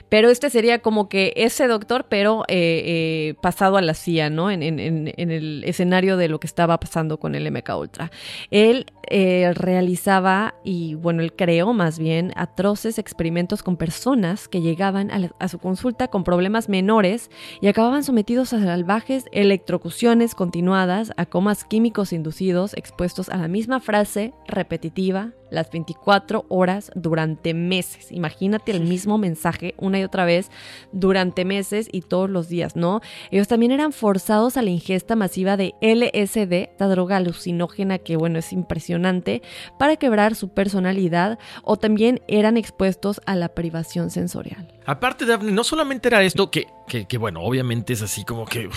Pero este sería como que ese doctor, pero eh, eh, pasado a la CIA, ¿no? En, el escenario de lo que estaba pasando con el MK Ultra. Él eh, realizaba, y bueno, él creó más bien atroces experimentos con personas que llegaban a, a su consulta con problemas menores y acababan sometidos a salvajes electrocuciones continuadas, a comas químicos inducidos, expuestos a la misma frase repetitiva las 24 horas durante meses. Imagínate el mismo mensaje una y otra vez durante meses y todos los días, ¿no? Ellos también eran forzados a la ingesta masiva de LSD, esta droga alucinógena que, bueno, es impresionante, para quebrar su personalidad o también eran expuestos a la privación sensorial. Aparte, Daphne, no solamente era esto, que, que, bueno, obviamente es así como que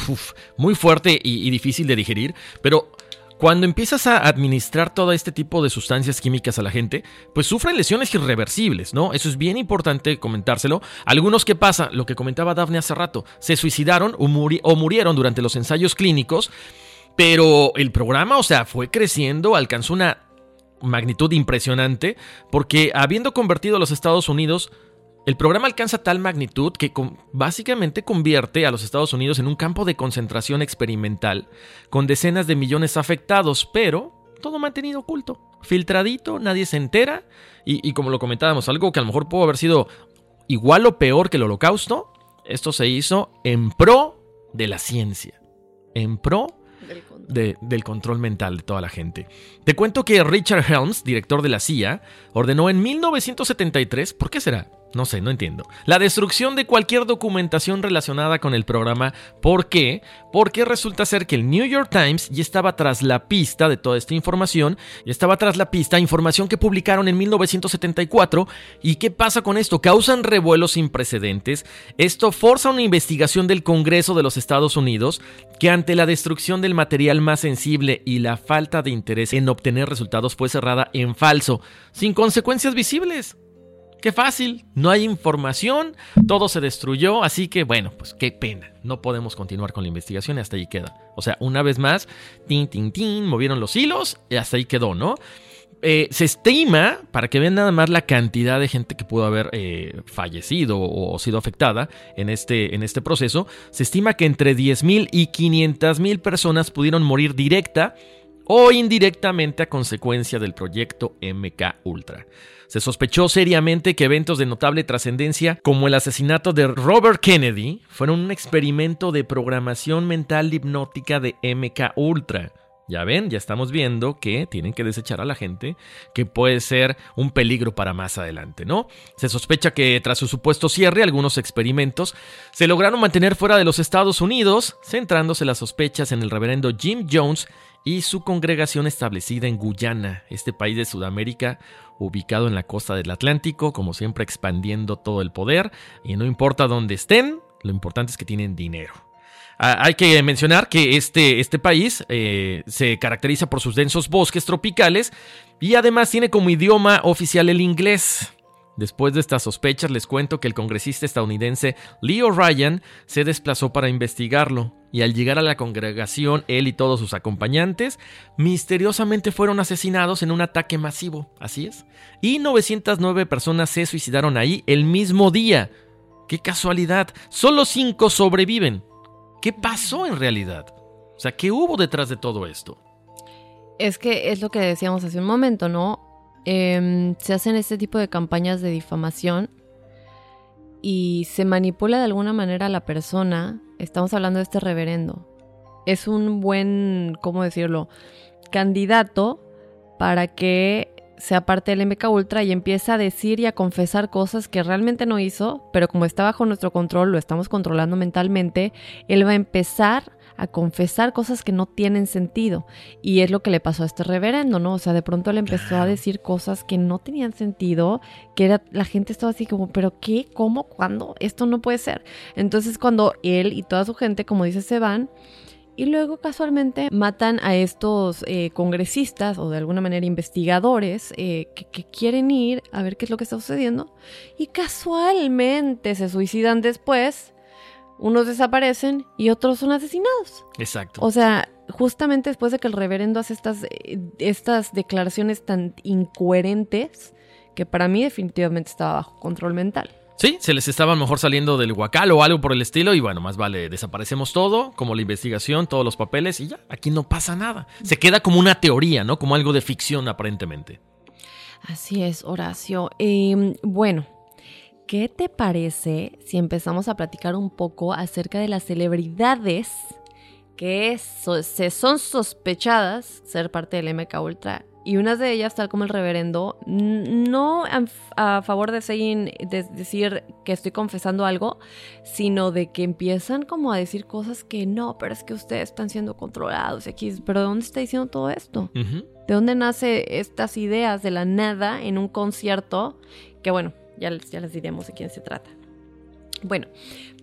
muy fuerte y difícil de digerir, pero cuando empiezas a administrar todo este tipo de sustancias químicas a la gente, pues sufren lesiones irreversibles, ¿no? Eso es bien importante comentárselo. Algunos que pasa, lo que comentaba Daphne hace rato, se suicidaron o, o murieron durante los ensayos clínicos, pero el programa, o sea, fue creciendo, alcanzó una magnitud impresionante, porque habiendo convertido a los Estados Unidos el programa alcanza tal magnitud que básicamente convierte a los Estados Unidos en un campo de concentración experimental, con decenas de millones afectados, pero todo mantenido oculto, filtradito, nadie se entera, y, como lo comentábamos, algo que a lo mejor pudo haber sido igual o peor que el holocausto, esto se hizo en pro de la ciencia, en pro del control mental de toda la gente. Te cuento que Richard Helms, director de la CIA, ordenó en 1973, ¿por qué será? No sé, no entiendo. La destrucción de cualquier documentación relacionada con el programa. ¿Por qué? Porque resulta ser que el New York Times ya estaba tras la pista de toda esta información. Ya estaba tras la pista información que publicaron en 1974. ¿Y qué pasa con esto? Causan revuelos sin precedentes. Esto forza una investigación del Congreso de los Estados Unidos que ante la destrucción del material más sensible y la falta de interés en obtener resultados fue cerrada en falso, sin consecuencias visibles. Qué fácil, no hay información, todo se destruyó, así que bueno, pues qué pena, no podemos continuar con la investigación y hasta ahí queda. O sea, una vez más, tin, tin, tin, movieron los hilos y hasta ahí quedó, ¿no? Eh, se estima, para que vean nada más la cantidad de gente que pudo haber eh, fallecido o, sido afectada en este, en este proceso, se estima que entre 10.000 y 500.000 personas pudieron morir directa o indirectamente a consecuencia del proyecto MK Ultra. Se sospechó seriamente que eventos de notable trascendencia, como el asesinato de Robert Kennedy, fueron un experimento de programación mental hipnótica de MK Ultra. Ya ven, ya estamos viendo que tienen que desechar a la gente, que puede ser un peligro para más adelante, ¿no? Se sospecha que tras su supuesto cierre, algunos experimentos se lograron mantener fuera de los Estados Unidos, centrándose las sospechas en el reverendo Jim Jones y su congregación establecida en Guyana, este país de Sudamérica ubicado en la costa del Atlántico, como siempre expandiendo todo el poder, y no importa dónde estén, lo importante es que tienen dinero. Ah, hay que mencionar que este, este país eh, se caracteriza por sus densos bosques tropicales y además tiene como idioma oficial el inglés. Después de estas sospechas les cuento que el congresista estadounidense Leo Ryan se desplazó para investigarlo y al llegar a la congregación él y todos sus acompañantes misteriosamente fueron asesinados en un ataque masivo, así es, y 909 personas se suicidaron ahí el mismo día. ¡Qué casualidad! Solo 5 sobreviven. ¿Qué pasó en realidad? O sea, ¿qué hubo detrás de todo esto? Es que es lo que decíamos hace un momento, ¿no? Em, se hacen este tipo de campañas de difamación y se manipula de alguna manera a la persona. Estamos hablando de este reverendo. Es un buen, ¿cómo decirlo? Candidato para que sea parte del MK Ultra y empieza a decir y a confesar cosas que realmente no hizo, pero como está bajo nuestro control, lo estamos controlando mentalmente, él va a empezar a confesar cosas que no tienen sentido. Y es lo que le pasó a este reverendo, ¿no? O sea, de pronto le empezó a decir cosas que no tenían sentido, que era, la gente estaba así como, pero ¿qué? ¿Cómo? ¿Cuándo? Esto no puede ser. Entonces cuando él y toda su gente, como dice, se van, y luego casualmente matan a estos eh, congresistas o de alguna manera investigadores eh, que, que, quieren ir a ver qué es lo que está sucediendo. Y casualmente se suicidan después unos desaparecen y otros son asesinados. Exacto. O sea, justamente después de que el reverendo hace estas, eh, estas declaraciones tan incoherentes, que para mí definitivamente estaba bajo control mental. Sí, se les estaba mejor saliendo del huacal o algo por el estilo y bueno, más vale, desaparecemos todo, como la investigación, todos los papeles y ya, aquí no pasa nada. Se queda como una teoría, ¿no? Como algo de ficción aparentemente. Así es, Horacio. Eh, bueno, ¿Qué te parece si empezamos a platicar un poco acerca de las celebridades que se son sospechadas ser parte del MK Ultra? Y unas de ellas, tal como el reverendo, no a, favor de, de decir que estoy confesando algo, sino de que empiezan como a decir cosas que no, pero es que ustedes están siendo controlados aquí. Pero ¿de dónde está diciendo todo esto? ¿De dónde nace estas ideas de la nada en un concierto? Que bueno, ya les, ya les diremos de quién se trata. Bueno,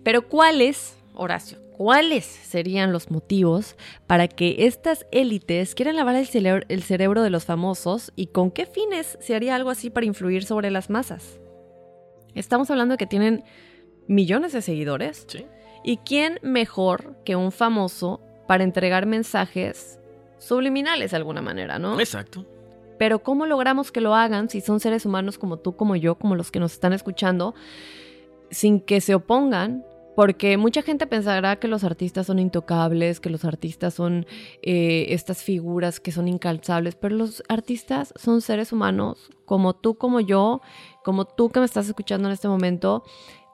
pero ¿cuáles, Horacio, cuáles serían los motivos para que estas élites quieran lavar el, cerebro, el cerebro de los famosos y con qué fines se haría algo así para influir sobre las masas? Estamos hablando de que tienen millones de seguidores. Sí. ¿Y quién mejor que un famoso para entregar mensajes subliminales de alguna manera, no? Exacto. Pero ¿cómo logramos que lo hagan si son seres humanos como tú, como yo, como los que nos están escuchando, sin que se opongan? Porque mucha gente pensará que los artistas son intocables, que los artistas son eh, estas figuras que son incalzables, pero los artistas son seres humanos como tú, como yo, como tú que me estás escuchando en este momento,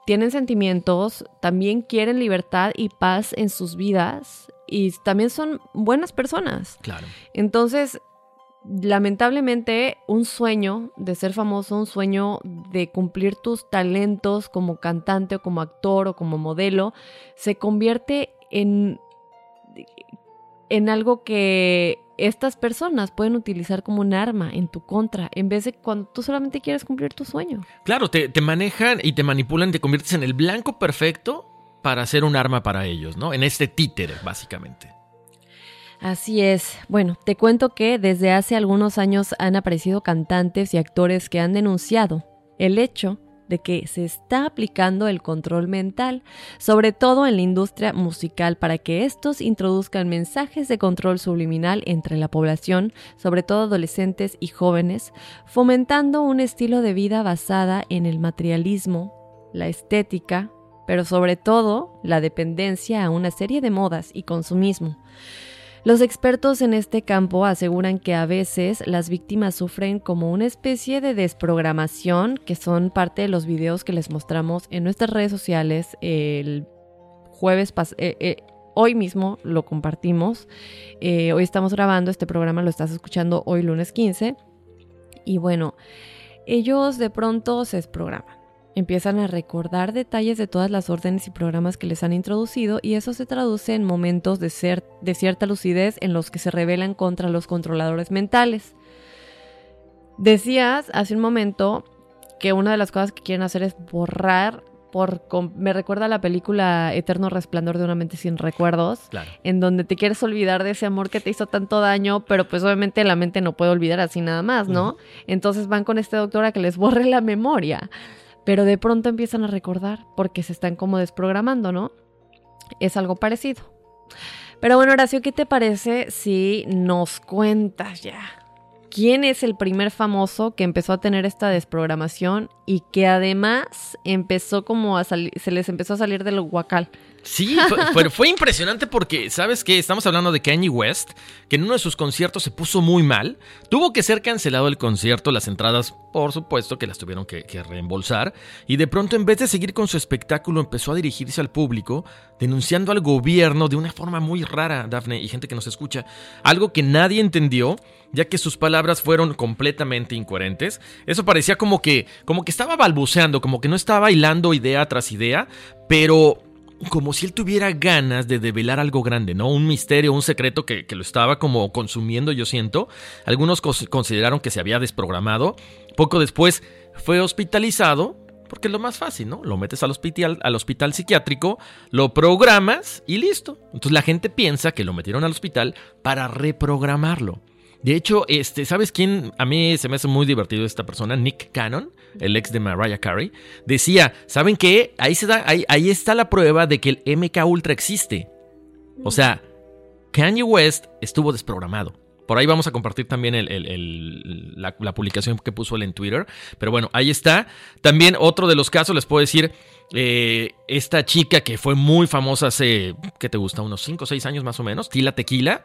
tienen sentimientos, también quieren libertad y paz en sus vidas y también son buenas personas. Claro. Entonces, lamentablemente un sueño de ser famoso, un sueño de cumplir tus talentos como cantante o como actor o como modelo, se convierte en, en algo que estas personas pueden utilizar como un arma en tu contra, en vez de cuando tú solamente quieres cumplir tu sueño. Claro, te, te manejan y te manipulan, te conviertes en el blanco perfecto para hacer un arma para ellos, ¿no? En este títere, básicamente. Así es. Bueno, te cuento que desde hace algunos años han aparecido cantantes y actores que han denunciado el hecho de que se está aplicando el control mental, sobre todo en la industria musical, para que estos introduzcan mensajes de control subliminal entre la población, sobre todo adolescentes y jóvenes, fomentando un estilo de vida basada en el materialismo, la estética, pero sobre todo la dependencia a una serie de modas y consumismo. Los expertos en este campo aseguran que a veces las víctimas sufren como una especie de desprogramación, que son parte de los videos que les mostramos en nuestras redes sociales el jueves pasado. Eh, eh, hoy mismo lo compartimos. Eh, hoy estamos grabando este programa, lo estás escuchando hoy lunes 15. Y bueno, ellos de pronto se desprograman empiezan a recordar detalles de todas las órdenes y programas que les han introducido y eso se traduce en momentos de, ser, de cierta lucidez en los que se rebelan contra los controladores mentales. Decías hace un momento que una de las cosas que quieren hacer es borrar por me recuerda la película Eterno Resplandor de una mente sin recuerdos, en donde te quieres olvidar de ese amor que te hizo tanto daño, pero pues obviamente la mente no puede olvidar así nada más, ¿no? Entonces van con este doctor a que les borre la memoria pero de pronto empiezan a recordar porque se están como desprogramando, ¿no? Es algo parecido. Pero bueno, Horacio, ¿qué te parece si nos cuentas ya? ¿Quién es el primer famoso que empezó a tener esta desprogramación y que además empezó como a salir, se les empezó a salir del guacal? Sí, (laughs) fue, fue, impresionante porque, ¿sabes qué? Estamos hablando de Kanye West, que en uno de sus conciertos se puso muy mal. Tuvo que ser cancelado el concierto, las entradas, por supuesto, que las tuvieron que, que reembolsar. Y de pronto, en vez de seguir con su espectáculo, empezó a dirigirse al público, denunciando al gobierno de una forma muy rara, Daphne, y gente que nos escucha. Algo que nadie entendió, ya que sus palabras fueron completamente incoherentes. Eso parecía como que, como que estaba balbuceando, como que no estaba hilando idea tras idea, pero como si él tuviera ganas de develar algo grande, ¿no? Un misterio, un secreto que, lo estaba como consumiendo, yo siento. Algunos consideraron que se había desprogramado. Poco después fue hospitalizado, porque es lo más fácil, ¿no? Lo metes al hospital, al hospital psiquiátrico, lo programas y listo. Entonces la gente piensa que lo metieron al hospital para reprogramarlo. De hecho, este, ¿sabes quién? A mí se me hace muy divertido esta persona, Nick Cannon, el ex de Mariah Carey. Decía, ¿saben qué? Ahí, se da, ahí, ahí está la prueba de que el MK Ultra existe. O sea, Kanye West estuvo desprogramado. Por ahí vamos a compartir también la, publicación que puso él en Twitter. Pero bueno, ahí está. También otro de los casos, les puedo decir, eh, esta chica que fue muy famosa hace, ¿qué te gusta? Unos 5 o 6 años más o menos, Tila Tequila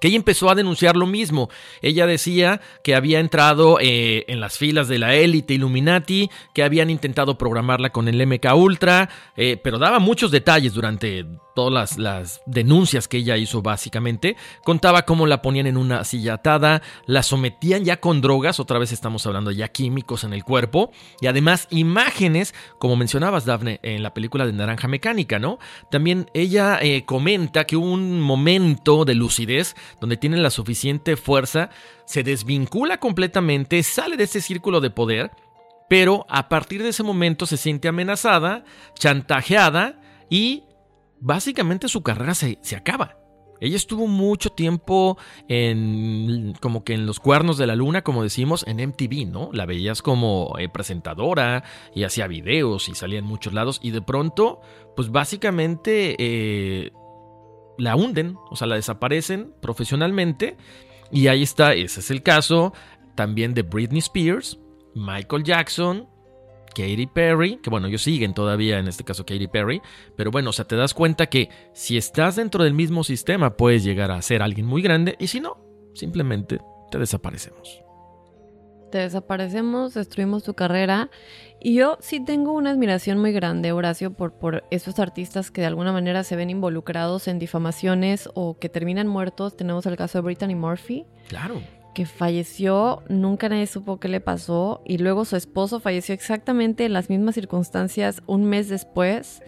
que ella empezó a denunciar lo mismo. Ella decía que había entrado eh, en las filas de la élite Illuminati, que habían intentado programarla con el MK Ultra, eh, pero daba muchos detalles durante todas las, denuncias que ella hizo básicamente. Contaba cómo la ponían en una silla atada, la sometían ya con drogas, otra vez estamos hablando ya químicos en el cuerpo, y además imágenes, como mencionabas Daphne en la película de Naranja Mecánica, ¿no? También ella eh, comenta que un momento de lucidez donde tiene la suficiente fuerza, se desvincula completamente, sale de ese círculo de poder, pero a partir de ese momento se siente amenazada, chantajeada y básicamente su carrera se, acaba. Ella estuvo mucho tiempo en como que en los cuernos de la luna, como decimos, en MTV, ¿no? La veías como eh, presentadora y hacía videos y salía en muchos lados y de pronto, pues básicamente eh, la hunden, o sea, la desaparecen profesionalmente y ahí está, ese es el caso también de Britney Spears, Michael Jackson, Katy Perry, que bueno, ellos siguen todavía en este caso Katy Perry, pero bueno, o sea, te das cuenta que si estás dentro del mismo sistema puedes llegar a ser alguien muy grande y si no, simplemente te desaparecemos. Te desaparecemos, destruimos tu carrera. Y yo sí tengo una admiración muy grande, Horacio, por, por esos artistas que de alguna manera se ven involucrados en difamaciones o que terminan muertos. Tenemos el caso de Brittany Murphy. Claro que falleció, nunca nadie supo qué le pasó y luego su esposo falleció exactamente en las mismas circunstancias un mes después.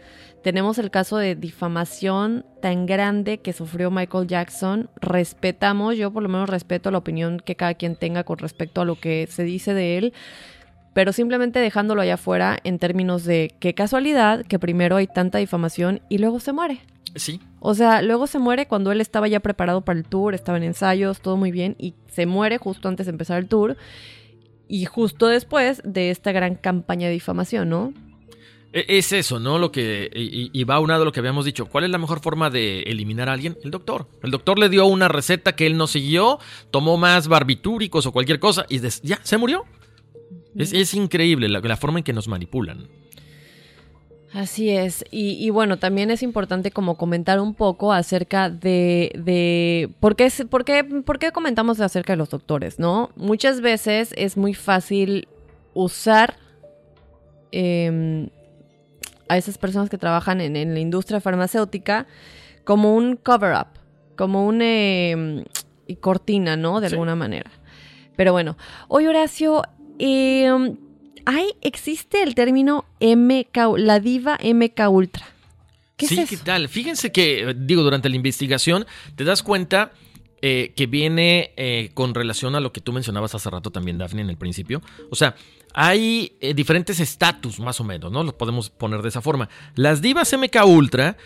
Tenemos el caso de difamación tan grande que sufrió Michael Jackson. Respetamos, yo por lo menos respeto la opinión que cada quien tenga con respecto a lo que se dice de él, pero simplemente dejándolo allá afuera en términos de qué casualidad que primero hay tanta difamación y luego se muere. Sí. O sea, luego se muere cuando él estaba ya preparado para el tour, estaba en ensayos, todo muy bien, y se muere justo antes de empezar el tour y justo después de esta gran campaña de difamación, ¿no? E, Es eso, ¿no? Lo que. Y, y va unado a lo que habíamos dicho. ¿Cuál es la mejor forma de eliminar a alguien? El doctor. El doctor le dio una receta que él no siguió, tomó más barbitúricos o cualquier cosa y ya, se murió. Es, es increíble la, la forma en que nos manipulan. Así es. Y, y bueno, también es importante como comentar un poco acerca de, de ¿por, qué, es- por, qué, por qué comentamos acerca de los doctores, ¿no? Muchas veces es muy fácil usar em, a esas personas que trabajan en, en la industria farmacéutica como un cover-up, como un em, cortina, ¿no? De Sí. alguna manera. Pero bueno, hoy Horacio, hay, existe el término MK, la diva MK Ultra. ¿Qué sí, es ¿qué eso? tal? Fíjense que, digo, durante la investigación te das cuenta eh, que viene eh, con relación a lo que tú mencionabas hace rato también, Daphne, en el principio. O sea, hay eh, diferentes estatus, más o menos, ¿no? Los podemos poner de esa forma. Las divas MK Ultra,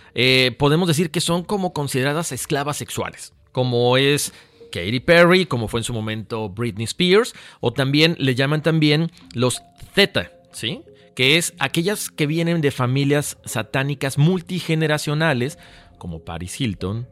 podemos decir que son como consideradas esclavas sexuales, como es Katy Perry, como fue en su momento Britney Spears, o también le llaman también los Z, ¿sí? Que es aquellas que vienen de familias satánicas multigeneracionales, como Paris Hilton,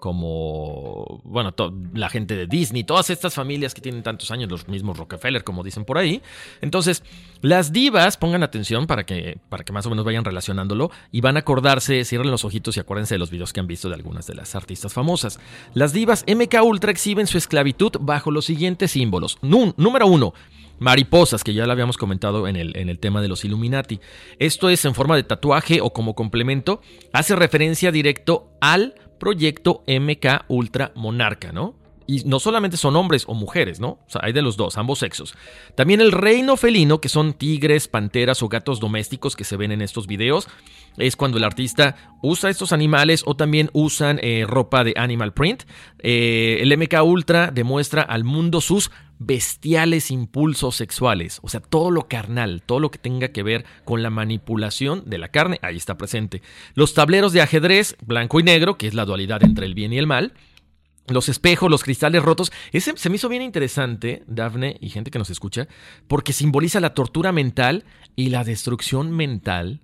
como, bueno, la gente de Disney, todas estas familias que tienen tantos años, los mismos Rockefeller, como dicen por ahí. Entonces, las divas, pongan atención para que, para que más o menos vayan relacionándolo y van a acordarse, cierren los ojitos y acuérdense de los videos que han visto de algunas de las artistas famosas. Las divas MK Ultra exhiben su esclavitud bajo los siguientes símbolos. Nun- número uno, Mariposas, que ya lo habíamos comentado en el, en el tema de los Illuminati. Esto es en forma de tatuaje o como complemento, hace referencia directo al proyecto MK Ultra Monarca, ¿no? Y no solamente son hombres o mujeres, ¿no? O sea, hay de los dos, ambos sexos. También el reino felino, que son tigres, panteras o gatos domésticos que se ven en estos videos, es cuando el artista usa estos animales o también usan eh, ropa de animal print. Eh, el MK Ultra demuestra al mundo sus bestiales impulsos sexuales, o sea, todo lo carnal, todo lo que tenga que ver con la manipulación de la carne, ahí está presente. Los tableros de ajedrez, blanco y negro, que es la dualidad entre el bien y el mal. Los espejos, los cristales rotos. Ese se me hizo bien interesante, Dafne y gente que nos escucha, porque simboliza la tortura mental y la destrucción mental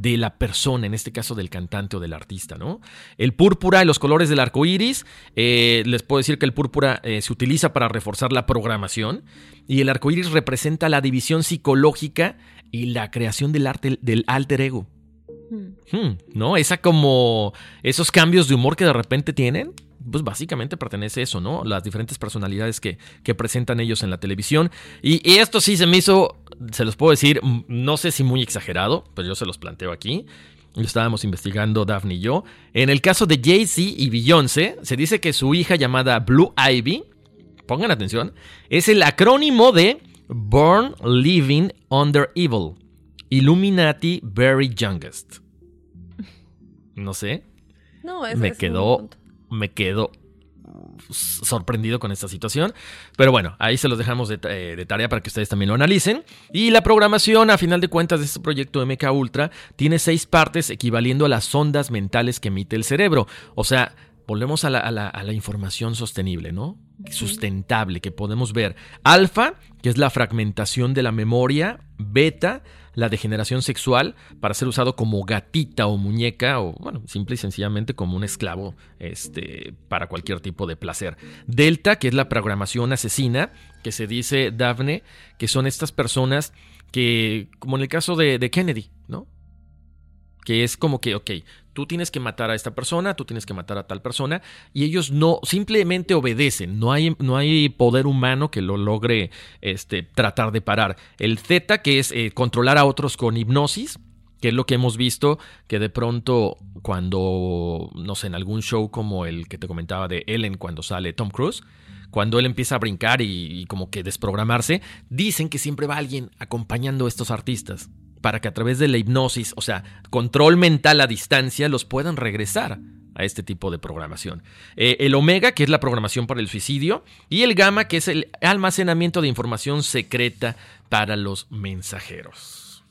de la persona, en este caso del cantante o del artista, ¿no? El púrpura y los colores del arco iris. eh, les puedo decir que el púrpura eh, se utiliza para reforzar la programación. Y el arco iris representa la división psicológica y la creación del, arte, del alter ego. Hmm, ¿No? Esa como. Esos cambios de humor que de repente tienen. Pues básicamente pertenece a eso, ¿no? Las diferentes personalidades que, que presentan ellos en la televisión. Y, y esto sí se me hizo, se los puedo decir, no sé si muy exagerado, pero yo se los planteo aquí. Lo estábamos investigando Daphne y yo. En el caso de Jay-Z y Beyoncé, se dice que su hija llamada Blue Ivy, pongan atención, es el acrónimo de Born Living Under Evil. Illuminati Very Youngest. No sé, No, es, me quedó, me quedo sorprendido con esta situación. Pero bueno, ahí se los dejamos de, eh, de tarea para que ustedes también lo analicen. Y la programación, a final de cuentas, de este proyecto MK Ultra tiene seis partes equivaliendo a las ondas mentales que emite el cerebro. O sea, volvemos a la, a la- a la información sostenible, ¿no? Sustentable, que podemos ver. Alfa, que es la fragmentación de la memoria. Beta, la degeneración sexual, para ser usado como gatita o muñeca, o bueno, simple y sencillamente como un esclavo este, para cualquier tipo de placer. Delta, que es la programación asesina, que se dice, Daphne, que son estas personas que, como en el caso de, de Kennedy, ¿no? Que es como que, ok, tú tienes que matar a esta persona, tú tienes que matar a tal persona, y ellos no, simplemente obedecen, no hay, no hay poder humano que lo logre este, tratar de parar. El Z, que es eh, controlar a otros con hipnosis, que es lo que hemos visto, que de pronto cuando, no sé, en algún show como el que te comentaba de Ellen cuando sale Tom Cruise, cuando él empieza a brincar y, y como que desprogramarse, dicen que siempre va alguien acompañando a estos artistas para que a través de la hipnosis, o sea, control mental a distancia, los puedan regresar a este tipo de programación. Eh, el omega, que es la programación para el suicidio, y el gamma, que es el almacenamiento de información secreta para los mensajeros.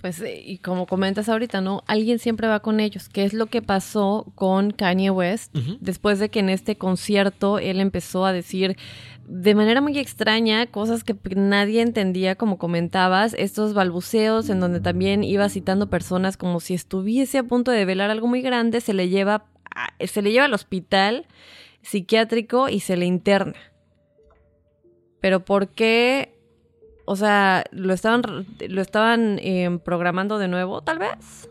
Pues, eh, y como comentas ahorita, ¿no? Alguien siempre va con ellos. ¿Qué es lo que pasó con Kanye West? Después de que en este concierto él empezó a decir de manera muy extraña cosas que nadie entendía, como comentabas, estos balbuceos en donde también iba citando personas como si estuviese a punto de velar algo muy grande, se le lleva, se le lleva al hospital psiquiátrico y se le interna. Pero ¿por qué o sea, ¿lo estaban, lo estaban em, programando de nuevo, tal vez?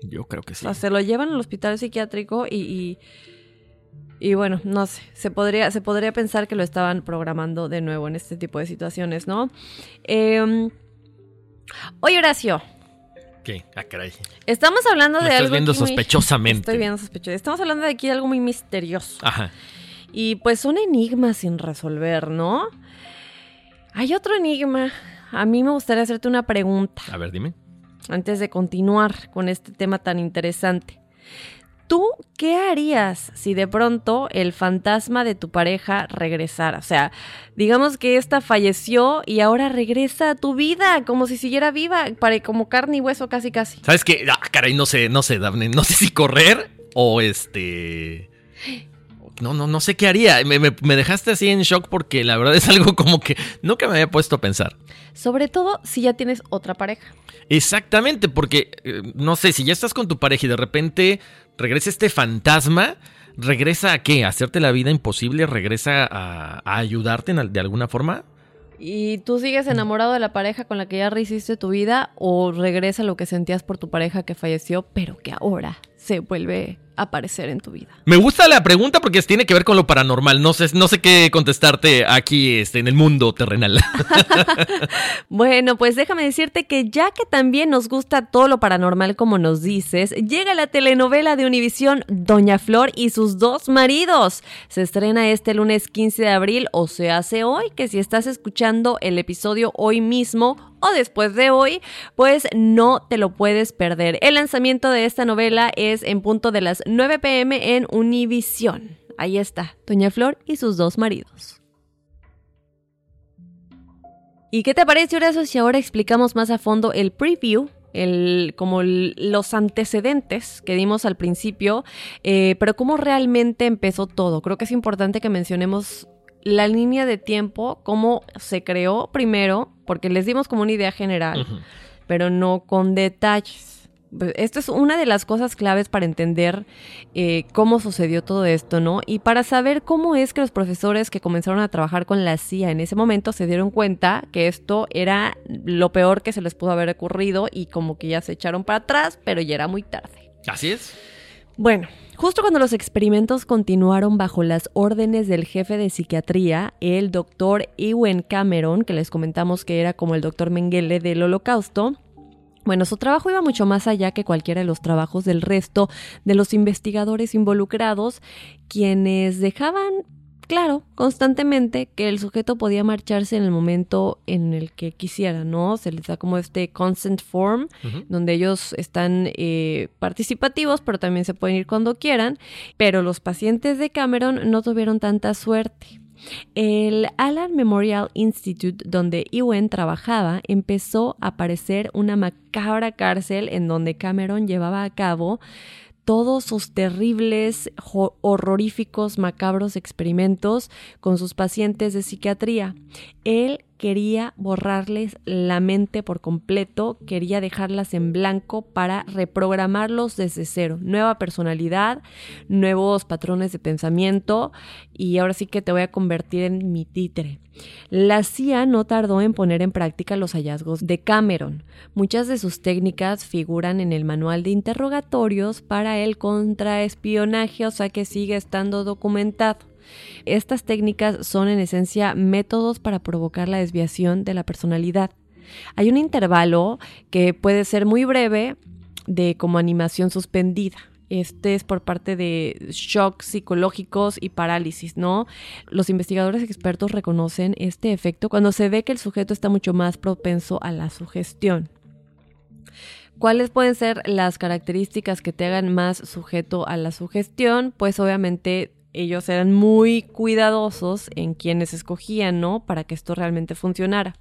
Yo creo que sí. O sea, se lo llevan al hospital psiquiátrico y, y, bueno, no sé, se podría, se podría pensar que lo estaban programando de nuevo en este tipo de situaciones, ¿no? Eh, oye, Horacio. ¿Qué? Ah, caray. Estamos hablando de estás algo. viendo muy- sospechosamente. Estoy viendo sospechosamente. Estamos hablando de aquí de algo muy misterioso. Ajá. Y pues un enigma sin resolver, ¿no? Hay otro enigma. A mí me gustaría hacerte una pregunta A ver, dime. antes de continuar con este tema tan interesante. ¿Tú qué harías si de pronto el fantasma de tu pareja regresara? O sea, digamos que esta falleció y ahora regresa a tu vida como si siguiera viva, pare- como carne y hueso casi casi. ¿Sabes qué? Ah, caray, no sé, no sé, Daphne. No sé si correr o este. No, no, no sé qué haría. Me, me- me dejaste así en shock porque la verdad (laughs) es algo como que nunca me había puesto a pensar. Sobre todo si ya tienes otra pareja. Exactamente, porque eh, no sé, si ya estás con tu pareja y de repente regresa este fantasma, ¿regresa a qué? ¿A hacerte la vida imposible? ¿Regresa a, ayudarte de alguna forma? ¿Y tú sigues enamorado de la pareja con la que ya rehiciste tu vida o regresa lo que sentías por tu pareja que falleció, pero que ahora se vuelve aparecer en tu vida? Me gusta la pregunta porque tiene que ver con lo paranormal. No sé, no sé qué contestarte aquí este, en el mundo terrenal. (laughs) Bueno, pues déjame decirte que ya que también nos gusta todo lo paranormal como nos dices, llega la telenovela de Univisión Doña Flor y sus dos maridos. Se estrena este lunes 15 de abril o se hace hoy, que si estás escuchando el episodio hoy mismo o después de hoy, pues no te lo puedes perder. El lanzamiento de esta novela es en punto de las 9 pm en Univisión. Ahí está, Doña Flor y sus dos maridos. ¿Y qué te parece, Horacio, si ahora explicamos más a fondo el preview? El, como los antecedentes que dimos al principio, eh, pero cómo realmente empezó todo. Creo que es importante que mencionemos la línea de tiempo, cómo se creó primero, porque les dimos como una idea general, pero no con detalles. Esto es una de las cosas claves para entender eh, cómo sucedió todo esto, ¿no? Y para saber cómo es que los profesores que comenzaron a trabajar con la CIA en ese momento se dieron cuenta que esto era lo peor que se les pudo haber ocurrido y como que ya se echaron para atrás, pero ya era muy tarde. Así es. Bueno, justo cuando los experimentos continuaron bajo las órdenes del jefe de psiquiatría, el doctor Ewen Cameron, que les comentamos que era como el doctor Mengele del holocausto, bueno, su trabajo iba mucho más allá que cualquiera de los trabajos del resto de los investigadores involucrados, quienes dejaban claro constantemente que el sujeto podía marcharse en el momento en el que quisiera, ¿no? Se les da como este consent form, donde ellos están eh, participativos, pero también se pueden ir cuando quieran. Pero los pacientes de Cameron no tuvieron tanta suerte. El Allen Memorial Institute, donde Ewen trabajaba, empezó a parecer una macabra cárcel en donde Cameron llevaba a cabo todos sus terribles, horroríficos, macabros experimentos con sus pacientes de psiquiatría. Él quería borrarles la mente por completo, quería dejarlas en blanco para reprogramarlos desde cero. Nueva personalidad, nuevos patrones de pensamiento y ahora sí que te voy a convertir en mi títere. La CIA no tardó en poner en práctica los hallazgos de Cameron. Muchas de sus técnicas figuran en el manual de interrogatorios para el contraespionaje, o sea que sigue estando documentado. Estas técnicas son en esencia métodos para provocar la desviación de la personalidad. Hay un intervalo que puede ser muy breve de como animación suspendida. Este es por parte de shocks psicológicos y parálisis, ¿no? Los investigadores expertos reconocen este efecto cuando se ve que el sujeto está mucho más propenso a la sugestión. ¿Cuáles pueden ser las características que te hagan más sujeto a la sugestión? Pues obviamente ellos eran muy cuidadosos en quienes escogían, ¿no? Para que esto realmente funcionara.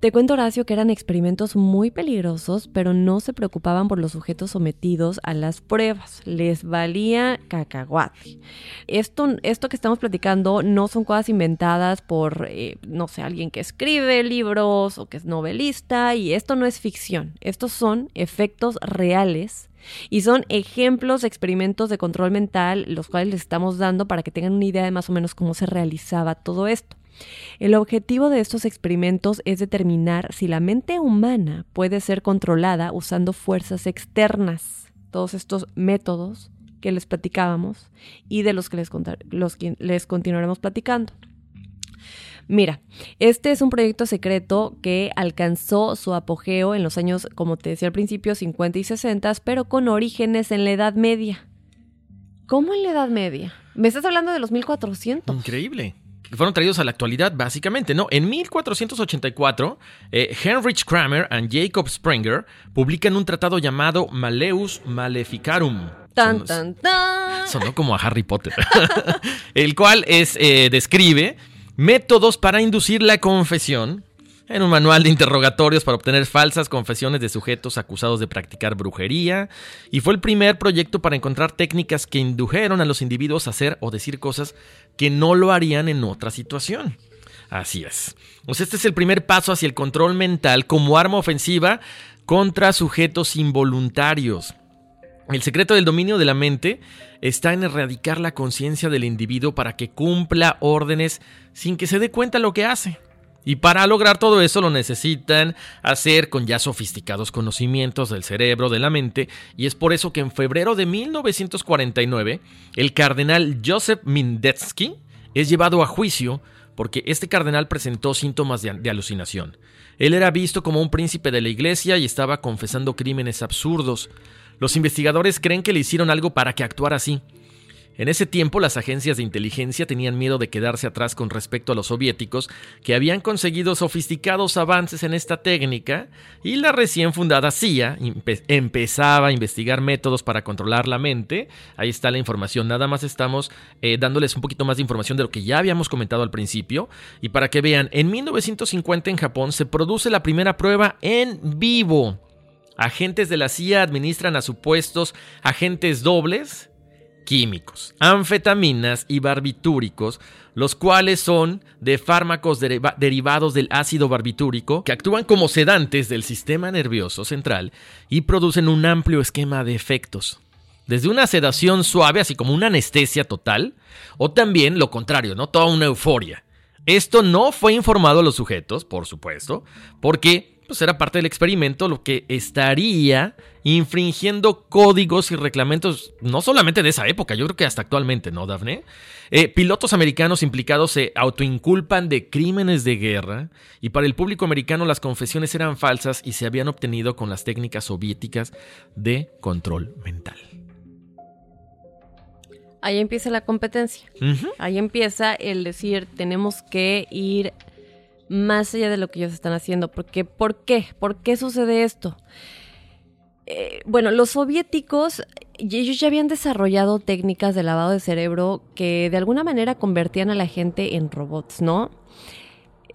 Te cuento, Horacio, que eran experimentos muy peligrosos, pero no se preocupaban por los sujetos sometidos a las pruebas. Les valía cacahuate. Esto, esto que estamos platicando no son cosas inventadas por, eh, no sé, alguien que escribe libros o que es novelista, y esto no es ficción. Estos son efectos reales y son ejemplos experimentos de control mental, los cuales les estamos dando para que tengan una idea de más o menos cómo se realizaba todo esto. El objetivo de estos experimentos es determinar si la mente humana puede ser controlada usando fuerzas externas. Todos estos métodos que les platicábamos y de los que les, los les continuaremos platicando. Mira, este es un proyecto secreto que alcanzó su apogeo en los años, como te decía al principio, 50 y 60, pero con orígenes en la Edad Media. ¿Cómo en la Edad Media? Me estás hablando de los 1400. Increíble que fueron traídos a la actualidad, básicamente, ¿no? En 1484, eh, Heinrich Kramer y Jacob Springer publican un tratado llamado Maleus Maleficarum. Tan, tan, tan. Sonó como a Harry Potter. (laughs) el cual es, eh, describe métodos para inducir la confesión en un manual de interrogatorios para obtener falsas confesiones de sujetos acusados de practicar brujería, y fue el primer proyecto para encontrar técnicas que indujeron a los individuos a hacer o decir cosas que no lo harían en otra situación. Así es. Pues este es el primer paso hacia el control mental como arma ofensiva contra sujetos involuntarios. El secreto del dominio de la mente está en erradicar la conciencia del individuo para que cumpla órdenes sin que se dé cuenta lo que hace. Y para lograr todo eso lo necesitan hacer con ya sofisticados conocimientos del cerebro, de la mente, y es por eso que en febrero de 1949 el cardenal Joseph Mindetsky es llevado a juicio porque este cardenal presentó síntomas de, de, alucinación. Él era visto como un príncipe de la iglesia y estaba confesando crímenes absurdos. Los investigadores creen que le hicieron algo para que actuara así, en ese tiempo las agencias de inteligencia tenían miedo de quedarse atrás con respecto a los soviéticos, que habían conseguido sofisticados avances en esta técnica, y la recién fundada CIA empezaba a investigar métodos para controlar la mente. Ahí está la información, nada más estamos eh, dándoles un poquito más de información de lo que ya habíamos comentado al principio, y para que vean, en 1950 en Japón se produce la primera prueba en vivo. Agentes de la CIA administran a supuestos agentes dobles químicos, anfetaminas y barbitúricos, los cuales son de fármacos derivados del ácido barbitúrico que actúan como sedantes del sistema nervioso central y producen un amplio esquema de efectos. Desde una sedación suave, así como una anestesia total, o también lo contrario, ¿no? Toda una euforia. Esto no fue informado a los sujetos, por supuesto, porque pues era parte del experimento, lo que estaría infringiendo códigos y reglamentos, no solamente de esa época, yo creo que hasta actualmente, ¿no, Daphne? Eh, pilotos americanos implicados se autoinculpan de crímenes de guerra y para el público americano las confesiones eran falsas y se habían obtenido con las técnicas soviéticas de control mental. Ahí empieza la competencia. Ahí empieza el decir, tenemos que ir más allá de lo que ellos están haciendo. Porque, ¿Por qué? ¿Por qué sucede esto? Eh, bueno, los soviéticos, ellos ya habían desarrollado técnicas de lavado de cerebro que de alguna manera convertían a la gente en robots, ¿no?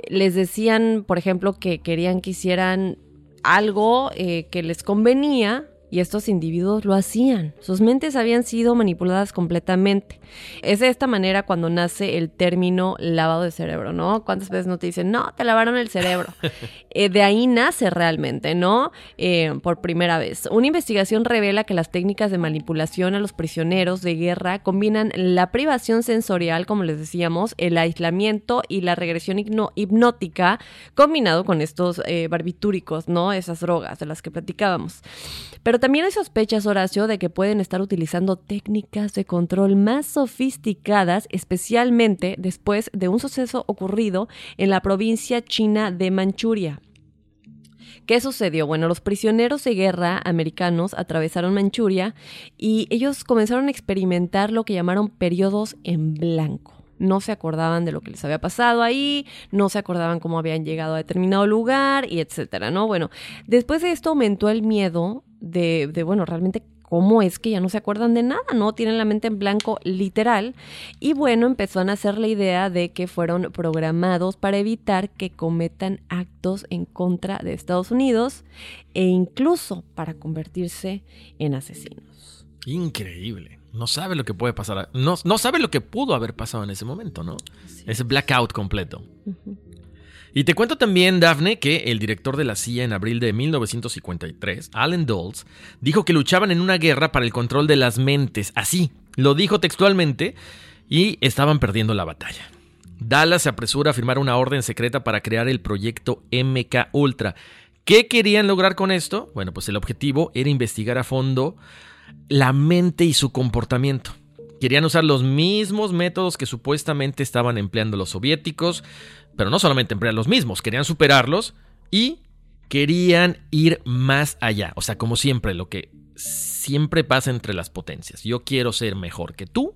Les decían, por ejemplo, que querían que hicieran algo eh, que les convenía y estos individuos lo hacían. Sus mentes habían sido manipuladas completamente. Es de esta manera cuando nace el término lavado de cerebro, ¿no? ¿Cuántas veces no te dicen, no, te lavaron el cerebro? (laughs) Eh, de ahí nace realmente, ¿no? Eh, por primera vez. Una investigación revela que las técnicas de manipulación a los prisioneros de guerra combinan la privación sensorial, como les decíamos, el aislamiento y la regresión hipnótica combinado con estos eh, barbitúricos, ¿no? Esas drogas de las que platicábamos. Pero también hay sospechas, Horacio, de que pueden estar utilizando técnicas de control más sofisticadas, especialmente después de un suceso ocurrido en la provincia china de Manchuria ¿Qué sucedió? Bueno, los prisioneros de guerra americanos atravesaron Manchuria y ellos comenzaron a experimentar lo que llamaron periodos en blanco. No se acordaban de lo que les había pasado ahí, no se acordaban cómo habían llegado a determinado lugar y etcétera, ¿no? Bueno, después de esto aumentó el miedo de, de bueno, realmente cómo es que ya no se acuerdan de nada, ¿no? Tienen la mente en blanco literal. Y bueno, empezó a nacer la idea de que fueron programados para evitar que cometan actos en contra de Estados Unidos e incluso para convertirse en asesinos. Increíble. No sabe lo que puede pasar. No, no sabe lo que pudo haber pasado en ese momento, ¿no? Ese blackout completo. Y te cuento también, Daphne, que el director de la CIA en abril de 1953, Alan Dulles, dijo que luchaban en una guerra para el control de las mentes. Así, lo dijo textualmente, y estaban perdiendo la batalla. Dallas se apresura a firmar una orden secreta para crear el proyecto MK Ultra. ¿Qué querían lograr con esto? Bueno, pues el objetivo era investigar a fondo la mente y su comportamiento. Querían usar los mismos métodos que supuestamente estaban empleando los soviéticos, pero no solamente emplear los mismos, querían superarlos y querían ir más allá. O sea, como siempre, lo que siempre pasa entre las potencias. Yo quiero ser mejor que tú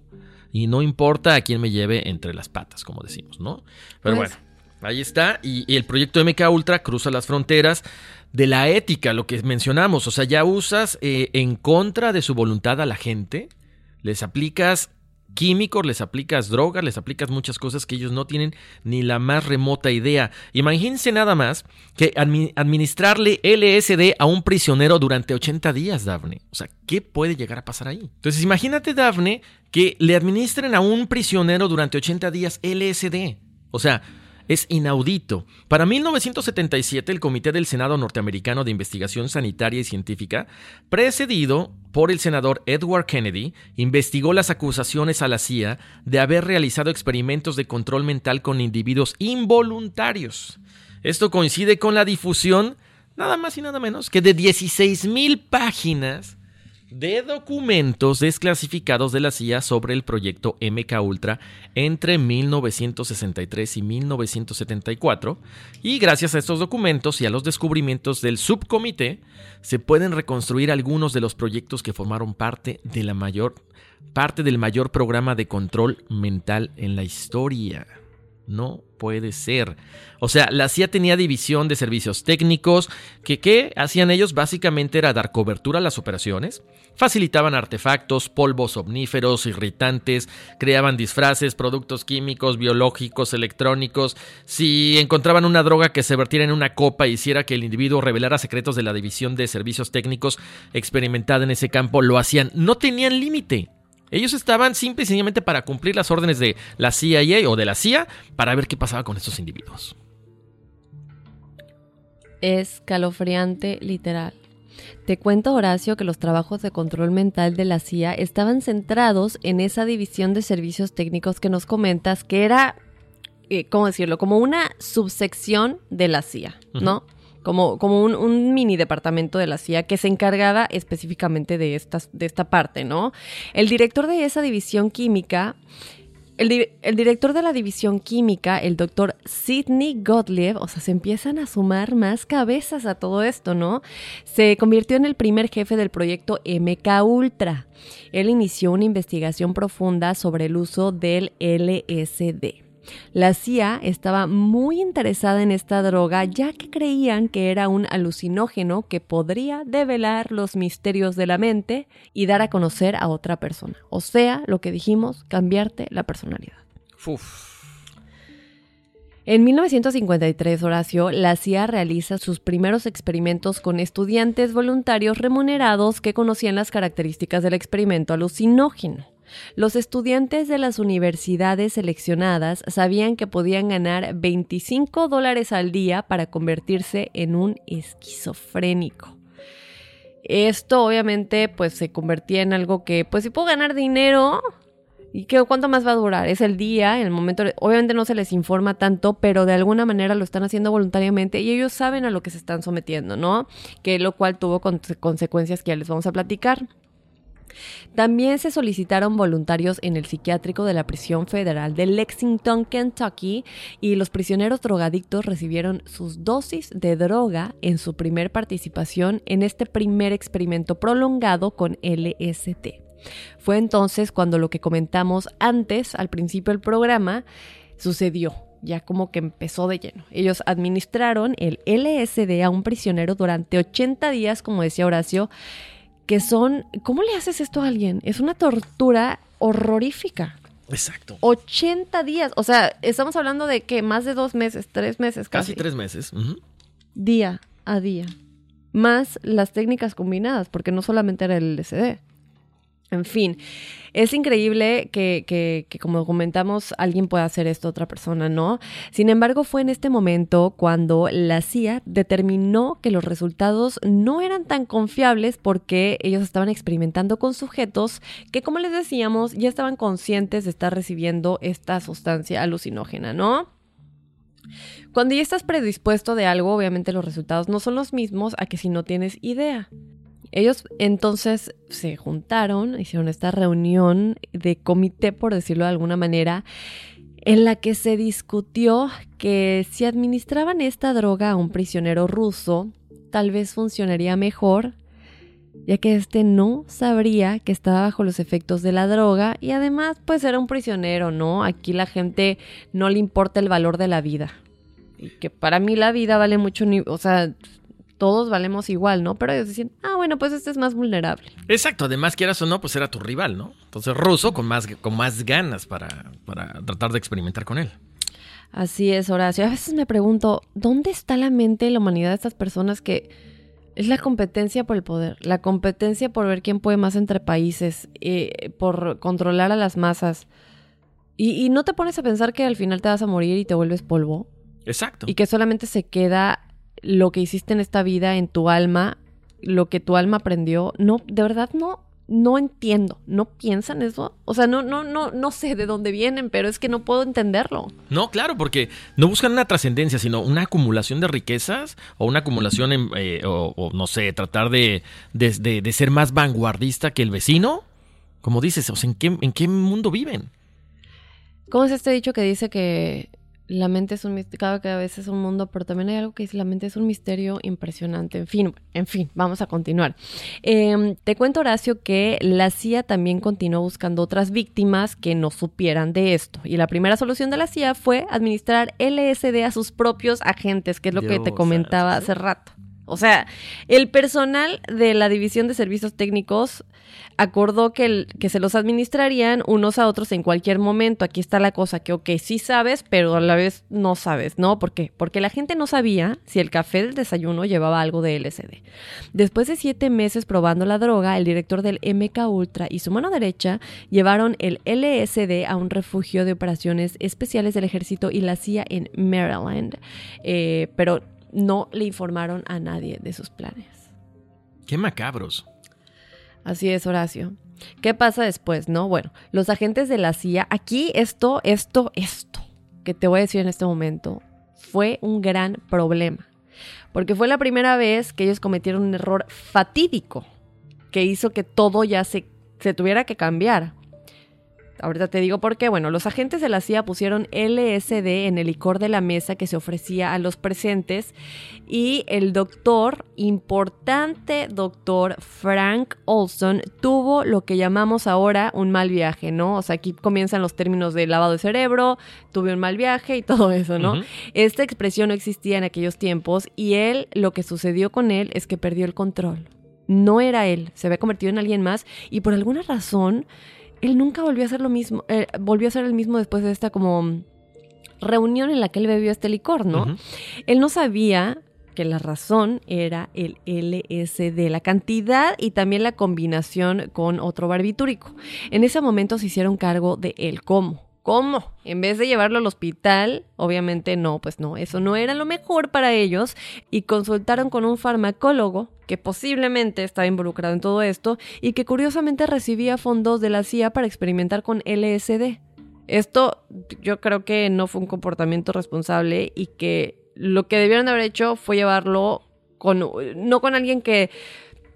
y no importa a quién me lleve entre las patas, como decimos, ¿no? Pero Pues- bueno, ahí está. Y, y el proyecto MK Ultra cruza las fronteras de la ética, lo que mencionamos. O sea, ya usas eh, en contra de su voluntad a la gente, les aplicas químicos, les aplicas drogas, les aplicas muchas cosas que ellos no tienen ni la más remota idea. Imagínense nada más que admi- administrarle LSD a un prisionero durante 80 días, Daphne. O sea, ¿qué puede llegar a pasar ahí? Entonces, imagínate, Daphne, que le administren a un prisionero durante 80 días LSD. O sea, es inaudito. Para 1977, el Comité del Senado Norteamericano de Investigación Sanitaria y Científica, precedido por el senador Edward Kennedy, investigó las acusaciones a la CIA de haber realizado experimentos de control mental con individuos involuntarios. Esto coincide con la difusión, nada más y nada menos, que de 16.000 páginas de documentos desclasificados de la CIA sobre el proyecto MK Ultra entre 1963 y 1974 y gracias a estos documentos y a los descubrimientos del subcomité se pueden reconstruir algunos de los proyectos que formaron parte de la mayor parte del mayor programa de control mental en la historia. No puede ser. O sea, la CIA tenía división de servicios técnicos que ¿qué hacían ellos? Básicamente era dar cobertura a las operaciones, facilitaban artefactos, polvos omníferos, irritantes, creaban disfraces, productos químicos, biológicos, electrónicos. Si encontraban una droga que se vertiera en una copa e hiciera que el individuo revelara secretos de la división de servicios técnicos experimentada en ese campo, lo hacían. No tenían límite. Ellos estaban simple y sencillamente para cumplir las órdenes de la CIA o de la CIA para ver qué pasaba con estos individuos. Escalofriante literal. Te cuento, Horacio, que los trabajos de control mental de la CIA estaban centrados en esa división de servicios técnicos que nos comentas, que era, eh, ¿cómo decirlo? Como una subsección de la CIA, ¿no? Como, como un, mini departamento de la CIA que se encargaba específicamente de, de esta parte, ¿no? El director de esa división química el, el director de la división química, el doctor Sidney Gottlieb, o sea, se empiezan a sumar más cabezas a todo esto, ¿no? Se convirtió en el primer jefe del proyecto MK Ultra. Él inició una investigación profunda sobre el uso del LSD. La CIA estaba muy interesada en esta droga ya que creían que era un alucinógeno que podría develar los misterios de la mente y dar a conocer a otra persona. O sea, lo que dijimos, cambiarte la personalidad. Uf. En 1953, Horacio, la CIA realiza sus primeros experimentos con estudiantes voluntarios remunerados que conocían las características del experimento alucinógeno. Los estudiantes de las universidades seleccionadas sabían que podían ganar 25 dólares al día para convertirse en un esquizofrénico. Esto obviamente pues se convertía en algo que pues si puedo ganar dinero, ¿Y qué, cuánto más va a durar? Es el día, el momento. Obviamente no se les informa tanto, pero de alguna manera lo están haciendo voluntariamente y ellos saben a lo que se están sometiendo, ¿no? Que lo cual tuvo con- consecuencias que ya les vamos a platicar. También se solicitaron voluntarios en el psiquiátrico de la prisión federal de Lexington, Kentucky, y los prisioneros drogadictos recibieron sus dosis de droga en su primer participación en este primer experimento prolongado con LST. Fue entonces cuando lo que comentamos antes, al principio del programa, sucedió ya como que empezó de lleno. Ellos administraron el LSD a un prisionero durante 80 días, como decía Horacio, que son, ¿cómo le haces esto a alguien? Es una tortura horrorífica. Exacto. 80 días, o sea, estamos hablando de que más de dos meses, tres meses casi. Casi tres meses. Día a día. Más las técnicas combinadas, porque no solamente era el LSD. En fin, es increíble que, que, que, como comentamos, alguien pueda hacer esto a otra persona, ¿no? Sin embargo, fue en este momento cuando la CIA determinó que los resultados no eran tan confiables porque ellos estaban experimentando con sujetos que, como les decíamos, ya estaban conscientes de estar recibiendo esta sustancia alucinógena, ¿no? Cuando ya estás predispuesto de algo, obviamente los resultados no son los mismos a que si no tienes idea. Ellos entonces se juntaron, hicieron esta reunión de comité, por decirlo de alguna manera, en la que se discutió que si administraban esta droga a un prisionero ruso, tal vez funcionaría mejor, ya que este no sabría que estaba bajo los efectos de la droga y además pues era un prisionero, ¿no? Aquí la gente no le importa el valor de la vida. Y que para mí la vida vale mucho, o sea, todos valemos igual, ¿no? Pero ellos decían, ah, bueno, pues este es más vulnerable. Exacto, además quieras o no, pues era tu rival, ¿no? Entonces ruso con más, con más ganas para, para tratar de experimentar con él. Así es, Horacio. A veces me pregunto, ¿dónde está la mente y la humanidad de estas personas que es la competencia por el poder, la competencia por ver quién puede más entre países, eh, por controlar a las masas? Y, y no te pones a pensar que al final te vas a morir y te vuelves polvo. Exacto. Y que solamente se queda lo que hiciste en esta vida, en tu alma, lo que tu alma aprendió. No, de verdad no, no entiendo. ¿No piensan eso? O sea, no, no, no, no sé de dónde vienen, pero es que no puedo entenderlo. No, claro, porque no buscan una trascendencia, sino una acumulación de riquezas o una acumulación, en, eh, o, o, no sé, tratar de, de, de, de, ser más vanguardista que el vecino. Como dices, o sea, ¿en qué, en qué mundo viven? ¿Cómo es este dicho que dice que la mente es un misterio, cada, vez es un mundo, pero también hay algo que dice la mente es un misterio impresionante. En fin, en fin, vamos a continuar. Eh, te cuento, Horacio, que la CIA también continuó buscando otras víctimas que no supieran de esto. Y la primera solución de la CIA fue administrar LSD a sus propios agentes, que es lo Dios, que te comentaba hace rato. O sea, el personal de la División de Servicios Técnicos acordó que, que, se los administrarían unos a otros en cualquier momento. Aquí está la cosa, que ok, sí sabes, pero a la vez no sabes, ¿no? ¿Por qué? Porque la gente no sabía si el café del desayuno llevaba algo de LSD. Después de siete meses probando la droga, el director del MK Ultra y su mano derecha llevaron el LSD a un refugio de operaciones especiales del ejército y la CIA en Maryland. Eh, pero no le informaron a nadie de sus planes. Qué macabros. Así es, Horacio. ¿Qué pasa después, no? Bueno, los agentes de la CIA, aquí esto, esto, esto, que te voy a decir en este momento, fue un gran problema. Porque fue la primera vez que ellos cometieron un error fatídico que hizo que todo ya se, se tuviera que cambiar. Ahorita te digo por qué. Bueno, los agentes de la CIA pusieron LSD en el licor de la mesa que se ofrecía a los presentes y el doctor, importante doctor Frank Olson, tuvo lo que llamamos ahora un mal viaje, ¿no? O sea, aquí comienzan los términos de lavado de cerebro, tuve un mal viaje y (laughs) todo eso, ¿no? Uh -huh. Esta expresión no existía en aquellos tiempos y él, lo que sucedió con él es que perdió el control. No era él, se había convertido en alguien más y por alguna razón él nunca volvió a ser lo mismo, eh, volvió a ser el mismo después de esta como reunión en la que él bebió este licor, ¿no? Uh -huh. Él no sabía que la razón era el LSD, la cantidad y también la combinación con otro barbitúrico. En ese momento se hicieron cargo de él cómo. ¿Cómo? En vez de llevarlo al hospital, obviamente no, pues no, eso no era lo mejor para ellos y consultaron con un farmacólogo que posiblemente estaba involucrado en todo esto y que curiosamente recibía fondos de la CIA para experimentar con LSD. Esto yo creo que no fue un comportamiento responsable y que lo que debieron haber hecho fue llevarlo con no con alguien que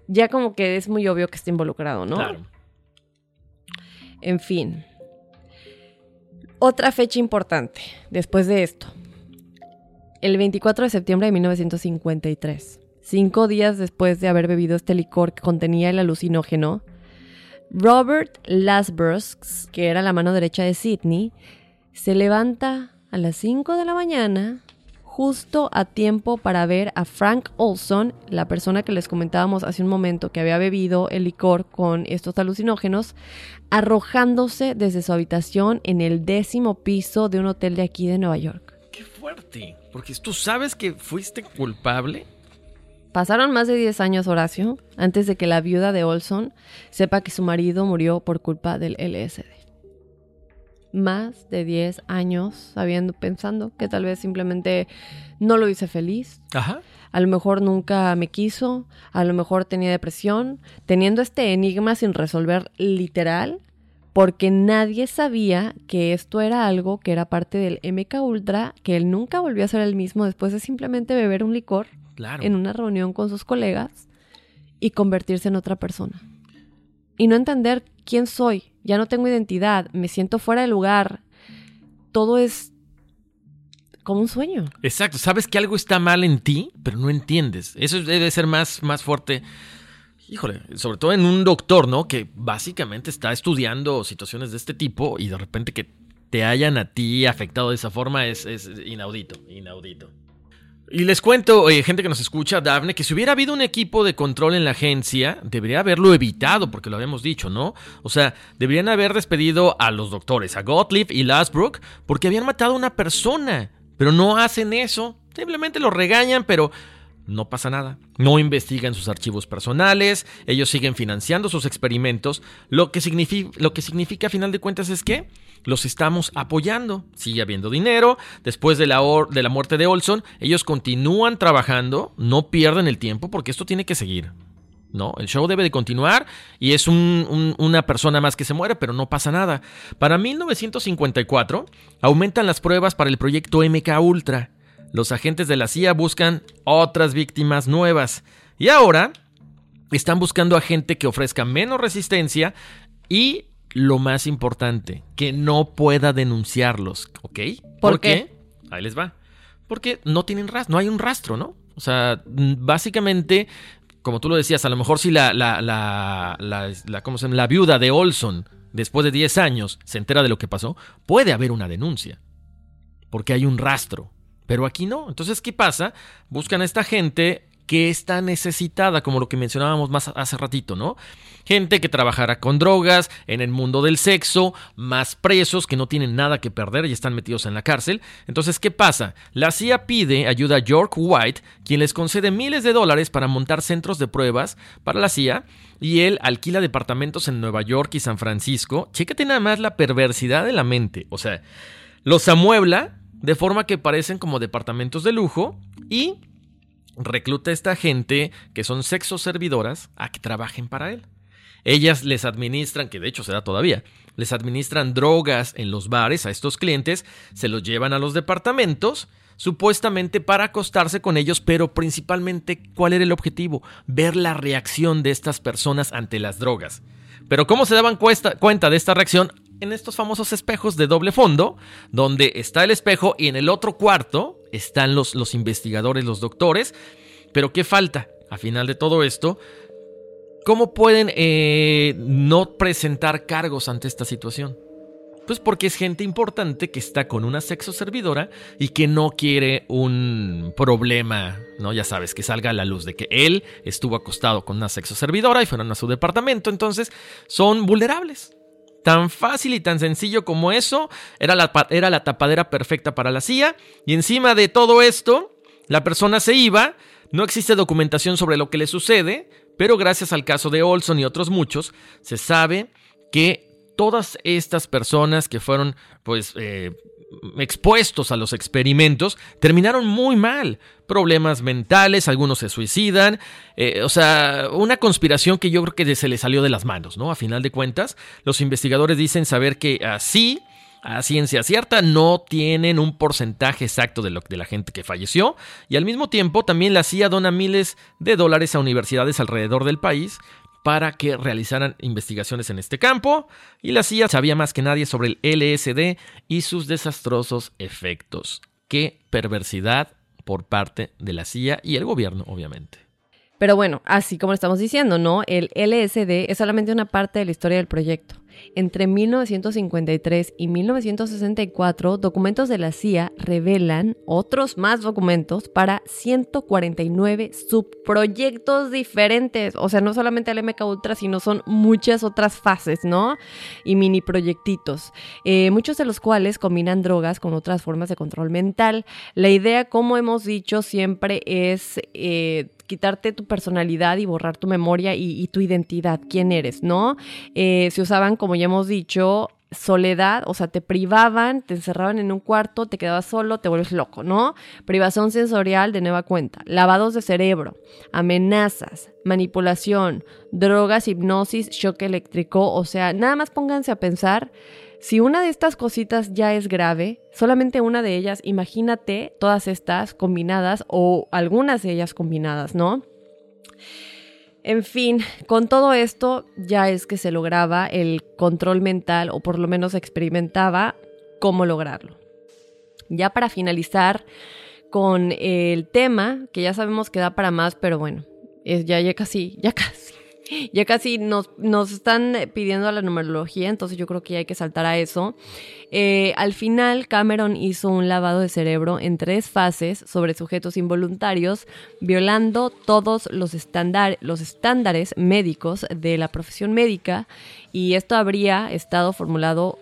ya como que es muy obvio que está involucrado, ¿no? Claro. En fin. Otra fecha importante después de esto. El 24 de septiembre de 1953, cinco días después de haber bebido este licor que contenía el alucinógeno, Robert Lasbrooks, que era la mano derecha de Sidney, se levanta a las 5 de la mañana justo a tiempo para ver a Frank Olson, la persona que les comentábamos hace un momento que había bebido el licor con estos alucinógenos, arrojándose desde su habitación en el décimo piso de un hotel de aquí de Nueva York. Qué fuerte, porque tú sabes que fuiste culpable. Pasaron más de 10 años, Horacio, antes de que la viuda de Olson sepa que su marido murió por culpa del LSD más de 10 años sabiendo, pensando que tal vez simplemente no lo hice feliz. Ajá. A lo mejor nunca me quiso, a lo mejor tenía depresión, teniendo este enigma sin resolver literal, porque nadie sabía que esto era algo que era parte del MK Ultra, que él nunca volvió a ser el mismo después de simplemente beber un licor en una reunión con sus colegas y convertirse en otra persona. Y no entender quién soy, ya no tengo identidad, me siento fuera de lugar. Todo es como un sueño. Exacto, sabes que algo está mal en ti, pero no entiendes. Eso debe ser más, más fuerte. Híjole, sobre todo en un doctor, ¿no? Que básicamente está estudiando situaciones de este tipo y de repente que te hayan a ti afectado de esa forma es, es inaudito, inaudito. Y les cuento, eh, gente que nos escucha, Daphne, que si hubiera habido un equipo de control en la agencia, debería haberlo evitado, porque lo habíamos dicho, ¿no? O sea, deberían haber despedido a los doctores, a Gottlieb y Lasbrook, porque habían matado a una persona. Pero no hacen eso, simplemente lo regañan, pero no pasa nada. No investigan sus archivos personales, ellos siguen financiando sus experimentos, lo que, significa, lo que significa a final de cuentas es que los estamos apoyando. Sigue habiendo dinero. Después de la, de la muerte de Olson, ellos continúan trabajando, no pierden el tiempo porque esto tiene que seguir. No, el show debe de continuar y es una persona más que se muere, pero no pasa nada. Para 1954 aumentan las pruebas para el proyecto MK Ultra. Los agentes de la CIA buscan otras víctimas nuevas y ahora están buscando a gente que ofrezca menos resistencia y lo más importante, que no pueda denunciarlos, ¿ok? ¿Por, qué? Ahí les va. Porque no tienen rastro, no hay un rastro, ¿no? O sea, básicamente, como tú lo decías, a lo mejor si la, la, la, la, ¿cómo se llama? la viuda de Olson, después de 10 años, se entera de lo que pasó, puede haber una denuncia. Porque hay un rastro. Pero aquí no. Entonces, ¿qué pasa? Buscan a esta gente que está necesitada, como lo que mencionábamos más hace ratito, ¿no? Gente que trabajará con drogas, en el mundo del sexo, más presos que no tienen nada que perder y están metidos en la cárcel. Entonces, ¿qué pasa? La CIA pide ayuda a York White, quien les concede miles de dólares para montar centros de pruebas para la CIA, y él alquila departamentos en Nueva York y San Francisco. Chécate nada más la perversidad de la mente. O sea, los amuebla de forma que parecen como departamentos de lujo y recluta a esta gente que son sexo servidoras a que trabajen para él. Ellas les administran, que de hecho se da todavía, les administran drogas en los bares a estos clientes, se los llevan a los departamentos, supuestamente para acostarse con ellos, pero principalmente, ¿cuál era el objetivo? Ver la reacción de estas personas ante las drogas. Pero ¿cómo se daban cuenta de esta reacción? En estos famosos espejos de doble fondo, donde está el espejo y en el otro cuarto están los, los investigadores, los doctores. Pero ¿qué falta? A final de todo esto, ¿cómo pueden eh, no presentar cargos ante esta situación? Pues porque es gente importante que está con una sexo servidora y que no quiere un problema, ¿no? Ya sabes, que salga a la luz de que él estuvo acostado con una sexo servidora y fueron a su departamento, entonces son vulnerables. Tan fácil y tan sencillo como eso, era la, era la tapadera perfecta para la CIA. Y encima de todo esto, la persona se iba, no existe documentación sobre lo que le sucede, pero gracias al caso de Olson y otros muchos, se sabe que todas estas personas que fueron pues eh, expuestos a los experimentos terminaron muy mal. Problemas mentales, algunos se suicidan. Eh, o sea, una conspiración que yo creo que se le salió de las manos, ¿no? A final de cuentas, los investigadores dicen saber que así a ciencia cierta, no tienen un porcentaje exacto de, de la gente que falleció y al mismo tiempo también la CIA dona miles de dólares a universidades alrededor del país para que realizaran investigaciones en este campo y la CIA sabía más que nadie sobre el LSD y sus desastrosos efectos. Qué perversidad por parte de la CIA y el gobierno, obviamente. Pero bueno, así como estamos diciendo, ¿no? El LSD es solamente una parte de la historia del proyecto. Entre 1953 y 1964, documentos de la CIA revelan otros más documentos para 149 subproyectos diferentes. O sea, no solamente el MK Ultra, sino son muchas otras fases, ¿no? Y mini proyectitos. Eh, muchos de los cuales combinan drogas con otras formas de control mental. La idea, como hemos dicho, siempre es eh, quitarte tu personalidad y borrar tu memoria y, tu identidad, quién eres, ¿no? Eh, se usaban, como ya hemos dicho, soledad, o sea, te privaban, te encerraban en un cuarto, te quedabas solo, te vuelves loco, ¿no? Privación sensorial de nueva cuenta, lavados de cerebro, amenazas, manipulación, drogas, hipnosis, shock eléctrico, o sea, nada más pónganse a pensar si una de estas cositas ya es grave, solamente una de ellas, imagínate todas estas combinadas o algunas de ellas combinadas, ¿no? En fin, con todo esto ya es que se lograba el control mental o por lo menos experimentaba cómo lograrlo. Ya para finalizar con el tema, que ya sabemos que da para más, pero bueno, es ya, ya casi, ya casi ya casi nos, nos están pidiendo la numerología, entonces yo creo que ya hay que saltar a eso. Eh, al final, Cameron hizo un lavado de cerebro en tres fases sobre sujetos involuntarios, violando todos los, los estándares médicos de la profesión médica, y esto habría estado formulado...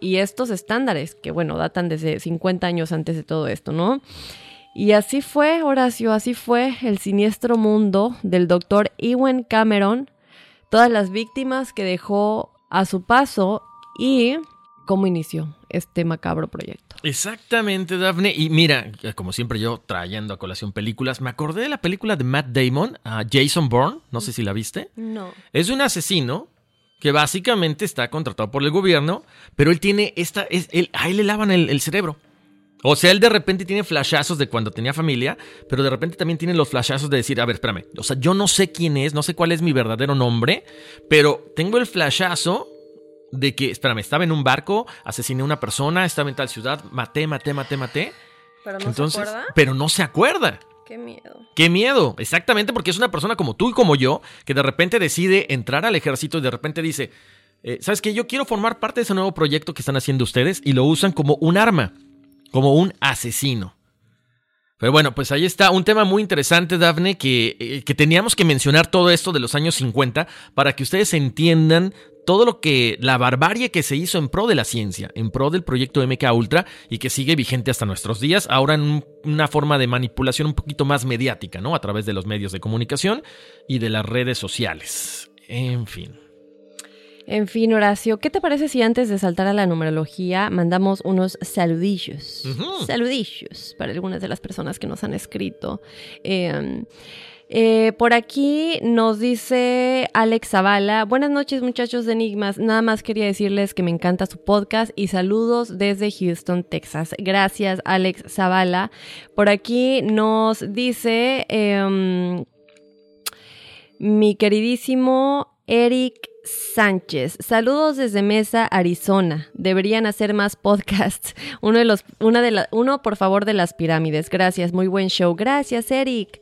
y estos estándares, que bueno, datan desde 50 años antes de todo esto, ¿no? Y así fue, Horacio, así fue el siniestro mundo del doctor Ewan Cameron, todas las víctimas que dejó a su paso y cómo inició este macabro proyecto. Exactamente, Daphne. Y mira, como siempre yo trayendo a colación películas, me acordé de la película de Matt Damon, Jason Bourne, no sé si la viste. No. Es un asesino que básicamente está contratado por el gobierno, pero él tiene esta, es, él, a él le lavan el cerebro. O sea, él de repente tiene flashazos de cuando tenía familia, pero de repente también tiene los flashazos de decir, a ver, espérame, o sea, yo no sé quién es, no sé cuál es mi verdadero nombre, pero tengo el flashazo de que, espérame, estaba en un barco, asesiné a una persona, estaba en tal ciudad, maté, maté, maté, maté. Pero no se acuerda. Pero no se acuerda. Qué miedo. Qué miedo, exactamente, porque es una persona como tú y como yo, que de repente decide entrar al ejército y de repente dice, eh, ¿sabes qué? Yo quiero formar parte de ese nuevo proyecto que están haciendo ustedes y lo usan como un arma como un asesino. Pero bueno, pues ahí está un tema muy interesante, Dafne, que, eh, que, teníamos que mencionar todo esto de los años 50 para que ustedes entiendan todo lo que, la barbarie que se hizo en pro de la ciencia, en pro del proyecto MK Ultra y que sigue vigente hasta nuestros días, ahora en una forma de manipulación un poquito más mediática, ¿no? A través de los medios de comunicación y de las redes sociales. En fin. En fin, Horacio, ¿qué te parece si antes de saltar a la numerología mandamos unos saludillos? Saludillos para algunas de las personas que nos han escrito. Em, eh, por aquí nos dice Alex Zavala. Buenas noches, muchachos de Enigmas. Nada más quería decirles que me encanta su podcast y saludos desde Houston, Texas. Gracias, Alex Zavala. Por aquí nos dice em, mi queridísimo Eric Sánchez. Saludos desde Mesa, Arizona. Deberían hacer más podcasts. (laughs) Uno de los, una de la, uno por favor de las pirámides. Gracias, muy buen show. Gracias, Eric.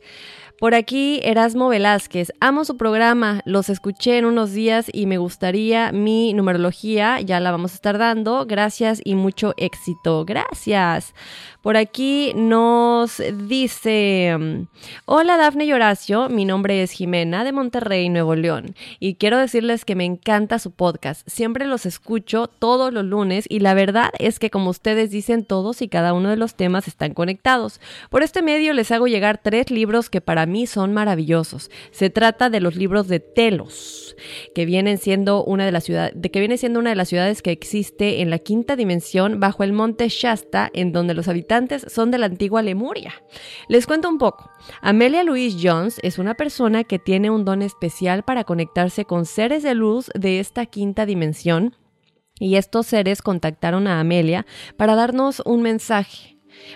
Por aquí, Erasmo Velázquez. Amo su programa, los escuché en unos días y me gustaría mi numerología, ya la vamos a estar dando. Gracias y mucho éxito. Gracias. Por aquí nos dice, hola Dafne y Horacio, mi nombre es Jimena de Monterrey, Nuevo León, y quiero decirles que me encanta su podcast. Siempre los escucho todos los lunes y la verdad es que como ustedes dicen, todos y cada uno de los temas están conectados. Por este medio les hago llegar tres libros que para mí son maravillosos. Se trata de los libros de Telos, que vienen siendo una de las ciudades, de que viene siendo una de las ciudades que existe en la quinta dimensión bajo el monte Shasta, en donde los habitantes son de la antigua Lemuria. Les cuento un poco. Amelia Louise Jones es una persona que tiene un don especial para conectarse con seres de luz de esta quinta dimensión y estos seres contactaron a Amelia para darnos un mensaje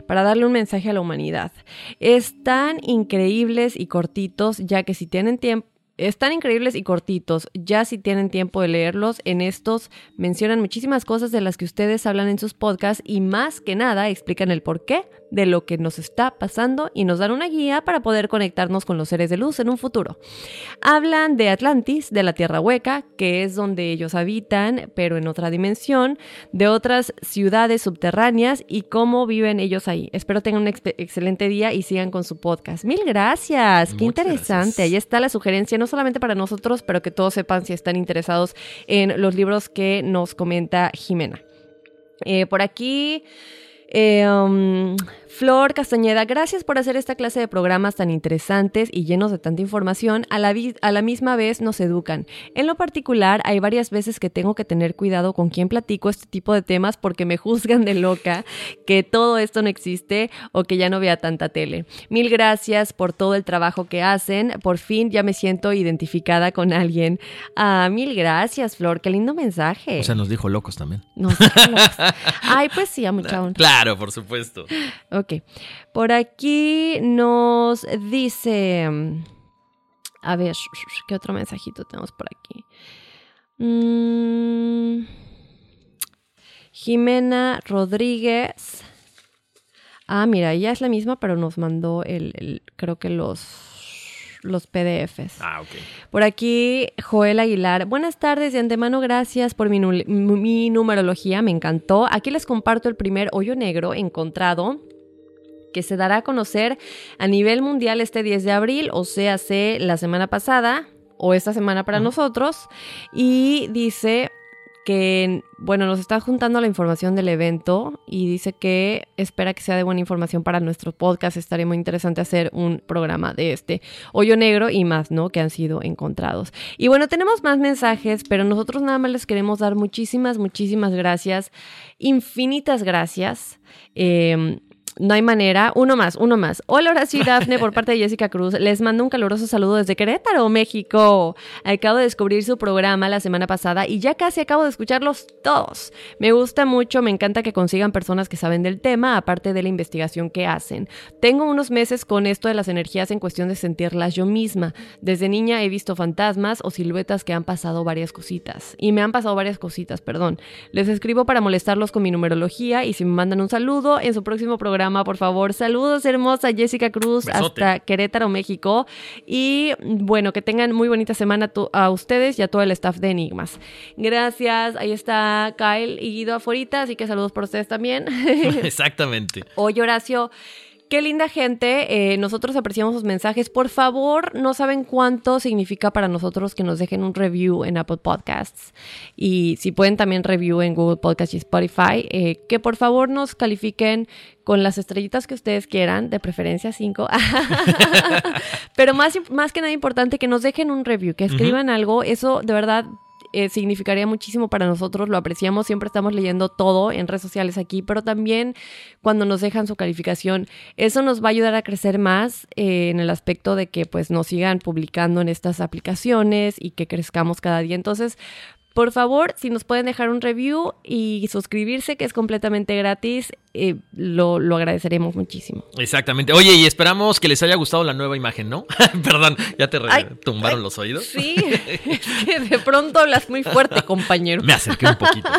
para darle un mensaje a la humanidad. Están increíbles y cortitos, ya que si tienen tiempo están increíbles y cortitos. Ya si tienen tiempo de leerlos, en estos mencionan muchísimas cosas de las que ustedes hablan en sus podcasts y más que nada explican el porqué de lo que nos está pasando y nos dan una guía para poder conectarnos con los seres de luz en un futuro. Hablan de Atlantis, de la Tierra Hueca, que es donde ellos habitan, pero en otra dimensión, de otras ciudades subterráneas y cómo viven ellos ahí. Espero tengan un excelente día y sigan con su podcast. Mil gracias, qué interesante. Ahí está la sugerencia, no solamente para nosotros, pero que todos sepan si están interesados en los libros que nos comenta Jimena. Eh, por aquí... Eh, um, Flor Castañeda, gracias por hacer esta clase de programas tan interesantes y llenos de tanta información. A la, a la, misma vez nos educan. En lo particular, hay varias veces que tengo que tener cuidado con quién platico este tipo de temas porque me (laughs) juzgan de loca, que todo esto no existe o que ya no vea tanta tele. Mil gracias por todo el trabajo que hacen. Por fin ya me siento identificada con alguien. Ah, mil gracias, Flor. Qué lindo mensaje. O sea, nos dijo locos también. Nos dijo locos. (laughs) Ay, pues sí, a mucha honra. Claro, por supuesto. Ok. Por aquí nos dice. A ver, ¿qué otro mensajito tenemos por aquí? Mm, Jimena Rodríguez. Ah, mira, ella es la misma, pero nos mandó el, creo que los los PDFs. Ah, ok. Por aquí, Joel Aguilar. Buenas tardes, de antemano gracias por mi, mi numerología, me encantó. Aquí les comparto el primer hoyo negro encontrado que se dará a conocer a nivel mundial este 10 de abril, o sea, hace la semana pasada o esta semana para nosotros. Y dice que, bueno, nos está juntando la información del evento y dice que espera que sea de buena información para nuestro podcast. Estaría muy interesante hacer un programa de este hoyo negro y más, ¿no? Que han sido encontrados. Y bueno, tenemos más mensajes, pero nosotros nada más les queremos dar muchísimas, muchísimas gracias, infinitas gracias. Eh, no hay manera. Uno más, uno más. Hola Horacio y Dafne por parte de Jessica Cruz. Les mando un caluroso saludo desde Querétaro, México. Acabo de descubrir su programa la semana pasada y ya casi acabo de escucharlos todos. Me gusta mucho, me encanta que consigan personas que saben del tema, aparte de la investigación que hacen. Tengo unos meses con esto de las energías en cuestión de sentirlas yo misma. Desde niña he visto fantasmas o siluetas que han pasado varias cositas. Y me han pasado varias cositas, perdón. Les escribo para molestarlos con mi numerología y si me mandan un saludo en su próximo programa por favor. Saludos, hermosa Jessica Cruz, hasta Querétaro, México. Y bueno, que tengan muy bonita semana a ustedes y a todo el staff de Enigmas. Gracias. Ahí está Kyle y Guido afuera, así que saludos por ustedes también. (laughs) (laughs) Exactamente. Oye, Horacio. Qué linda gente, eh, nosotros apreciamos sus mensajes. Por favor, no saben cuánto significa para nosotros que nos dejen un review en Apple Podcasts y si pueden también review en Google Podcasts y Spotify, eh, que por favor nos califiquen con las estrellitas que ustedes quieran, de preferencia cinco. (laughs) Pero más, más que nada importante que nos dejen un review, que escriban algo, eso de verdad eh, significaría muchísimo para nosotros, lo apreciamos, siempre estamos leyendo todo en redes sociales aquí, pero también cuando nos dejan su calificación, eso nos va a ayudar a crecer más eh, en el aspecto de que pues nos sigan publicando en estas aplicaciones y que crezcamos cada día. Entonces, por favor, si nos pueden dejar un review y suscribirse, que es completamente gratis, eh, lo, agradeceremos muchísimo. Exactamente. Oye, y esperamos que les haya gustado la nueva imagen, ¿no? (laughs) Perdón, ya te tumbaron los oídos. Sí, (laughs) (laughs) es que de pronto hablas muy fuerte, compañero. Me acerqué un poquito.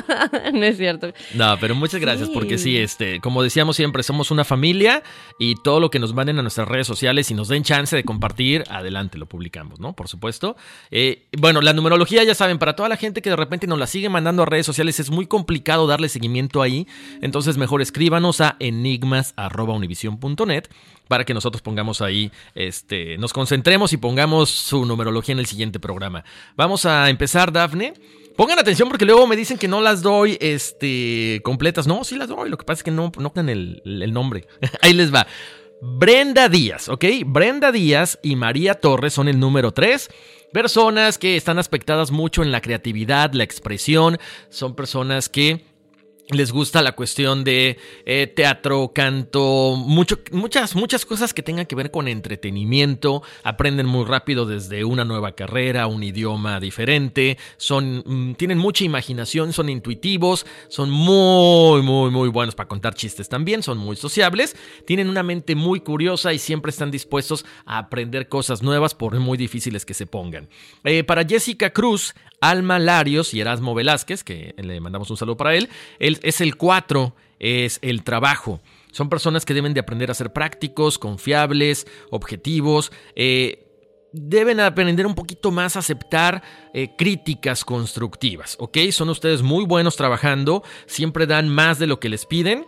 no es cierto. No, pero muchas gracias, porque sí, este, como decíamos siempre, somos una familia y todo lo que nos manden a nuestras redes sociales y nos den chance de compartir, adelante, lo publicamos, ¿no? Por supuesto. Eh, bueno, la numerología, ya saben, para toda la gente que de repente nos la sigue mandando a redes sociales, es muy complicado darle seguimiento ahí. Entonces mejor escríbanos a enigmas.univision.net para que nosotros pongamos ahí, este, nos concentremos y pongamos su numerología en el siguiente programa. Vamos a empezar, Dafne. Pongan atención porque luego me dicen que no las doy este, completas. No, sí las doy. Lo que pasa es que no, no el, el nombre. (laughs) ahí les va. Brenda Díaz, ¿ok? Brenda Díaz y María Torres son el número 3. Personas que están aspectadas mucho en la creatividad, la expresión, son personas que les gusta la cuestión de eh, teatro, canto, muchas, muchas cosas que tengan que ver con entretenimiento, aprenden muy rápido desde una nueva carrera, un idioma diferente, son, mm, tienen mucha imaginación, son intuitivos, son muy, muy, muy buenos para contar chistes también, son muy sociables, tienen una mente muy curiosa y siempre están dispuestos a aprender cosas nuevas por muy difíciles que se pongan. Eh, para Jessica Cruz, Alma Larios y Erasmo Velázquez, que le mandamos un saludo para él, él es el 4, es el trabajo. Son personas que deben de aprender a ser prácticos, confiables, objetivos. Eh, deben aprender un poquito más a aceptar eh, críticas constructivas, ¿ok? Son ustedes muy buenos trabajando, siempre dan más de lo que les piden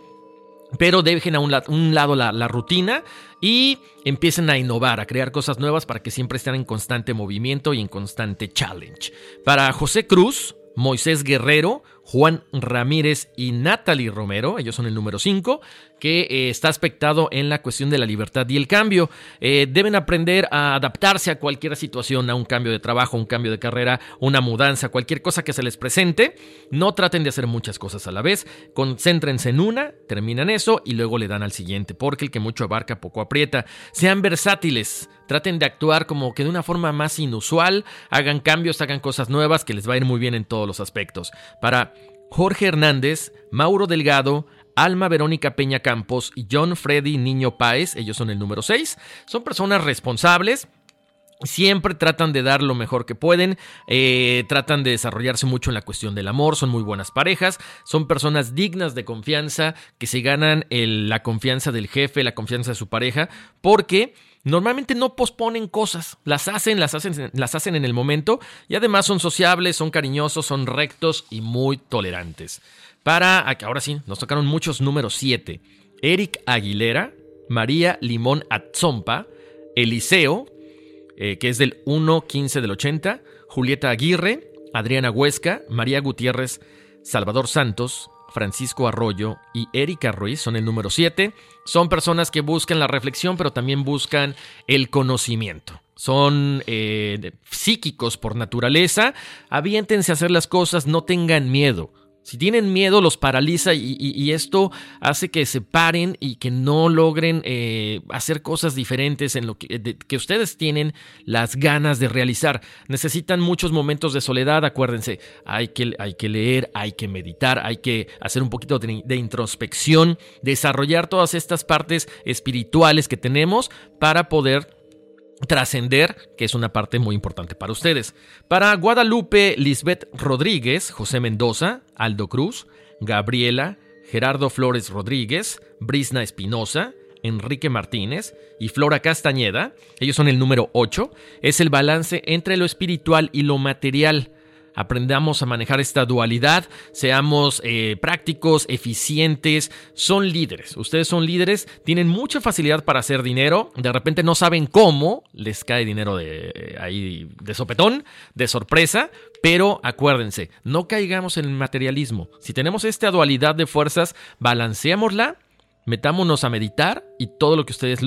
pero dejen a un, lado la, rutina y empiecen a innovar, a crear cosas nuevas para que siempre estén en constante movimiento y en constante challenge. Para José Cruz, Moisés Guerrero, Juan Ramírez y Natalie Romero, ellos son el número 5, que eh, está aspectado en la cuestión de la libertad y el cambio. Eh, deben aprender a adaptarse a cualquier situación, a un cambio de trabajo, un cambio de carrera, una mudanza, cualquier cosa que se les presente. No traten de hacer muchas cosas a la vez, concéntrense en una, terminan eso y luego le dan al siguiente, porque el que mucho abarca poco aprieta. Sean versátiles, traten de actuar como que de una forma más inusual, hagan cambios, hagan cosas nuevas que les va a ir muy bien en todos los aspectos. Para Jorge Hernández, Mauro Delgado, Alma Verónica Peña Campos y John Freddy Niño Páez, ellos son el número 6, son personas responsables, Siempre tratan de dar lo mejor que pueden, eh, tratan de desarrollarse mucho en la cuestión del amor, son muy buenas parejas, son personas dignas de confianza, que se ganan la confianza del jefe, la confianza de su pareja, porque normalmente no posponen cosas, las hacen, las hacen, las hacen en el momento y además son sociables, son cariñosos, son rectos y muy tolerantes. Para, ahora sí, nos tocaron muchos números 7. Eric Aguilera, María Limón Atzompa, Eliseo, eh, que es del 1-15 del 80, Julieta Aguirre, Adriana Huesca, María Gutiérrez, Salvador Santos, Francisco Arroyo y Erika Ruiz son el número 7. Son personas que buscan la reflexión, pero también buscan el conocimiento. Son eh, psíquicos por naturaleza. Aviéntense a hacer las cosas, no tengan miedo. Si tienen miedo, los paraliza y, esto hace que se paren y que no logren eh, hacer cosas diferentes en lo que, ustedes tienen las ganas de realizar. Necesitan muchos momentos de soledad, acuérdense. Hay que, hay que leer, hay que meditar, hay que hacer un poquito de introspección, desarrollar todas estas partes espirituales que tenemos para poder trascender, que es una parte muy importante para ustedes. Para Guadalupe, Lisbeth Rodríguez, José Mendoza, Aldo Cruz, Gabriela, Gerardo Flores Rodríguez, Brisna Espinosa, Enrique Martínez y Flora Castañeda, ellos son el número 8, es el balance entre lo espiritual y lo material aprendamos a manejar esta dualidad, seamos eh, prácticos, eficientes, son líderes. Ustedes son líderes, tienen mucha facilidad para hacer dinero, de repente no saben cómo, les cae dinero de eh, ahí de sopetón, de sorpresa, pero acuérdense, no caigamos en el materialismo. Si tenemos esta dualidad de fuerzas, balanceémosla metámonos a meditar y todo lo que ustedes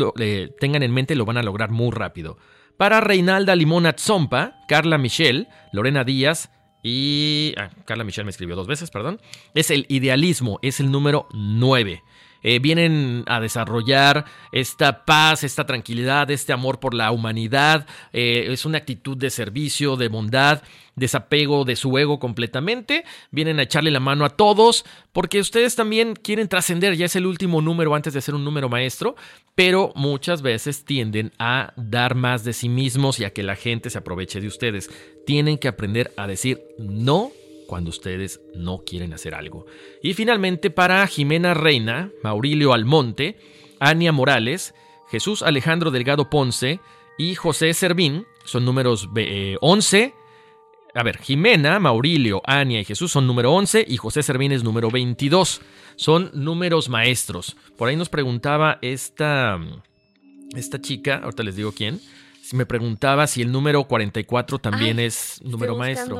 tengan en mente lo van a lograr muy rápido. Para Reinalda Limona Zompa, Carla Michelle, Lorena Díaz y... Ah, Carla Michelle me escribió dos veces, perdón. Es el idealismo, es el número 9. Eh, vienen a desarrollar esta paz, esta tranquilidad, este amor por la humanidad. Eh, es una actitud de servicio, de bondad, desapego de su ego completamente. Vienen a echarle la mano a todos porque ustedes también quieren trascender. Ya es el último número antes de ser un número maestro, pero muchas veces tienden a dar más de sí mismos y a que la gente se aproveche de ustedes. Tienen que aprender a decir no cuando ustedes no quieren hacer algo. Y finalmente para Jimena Reina, Maurilio Almonte, Ania Morales, Jesús Alejandro Delgado Ponce y José Servín, son números 11. Eh, A ver, Jimena, Maurilio, Ania y Jesús son número 11 y José Servín es número 22. Son números maestros. Por ahí nos preguntaba esta, esta chica, ahorita les digo quién, me preguntaba si el número 44 también es número maestro.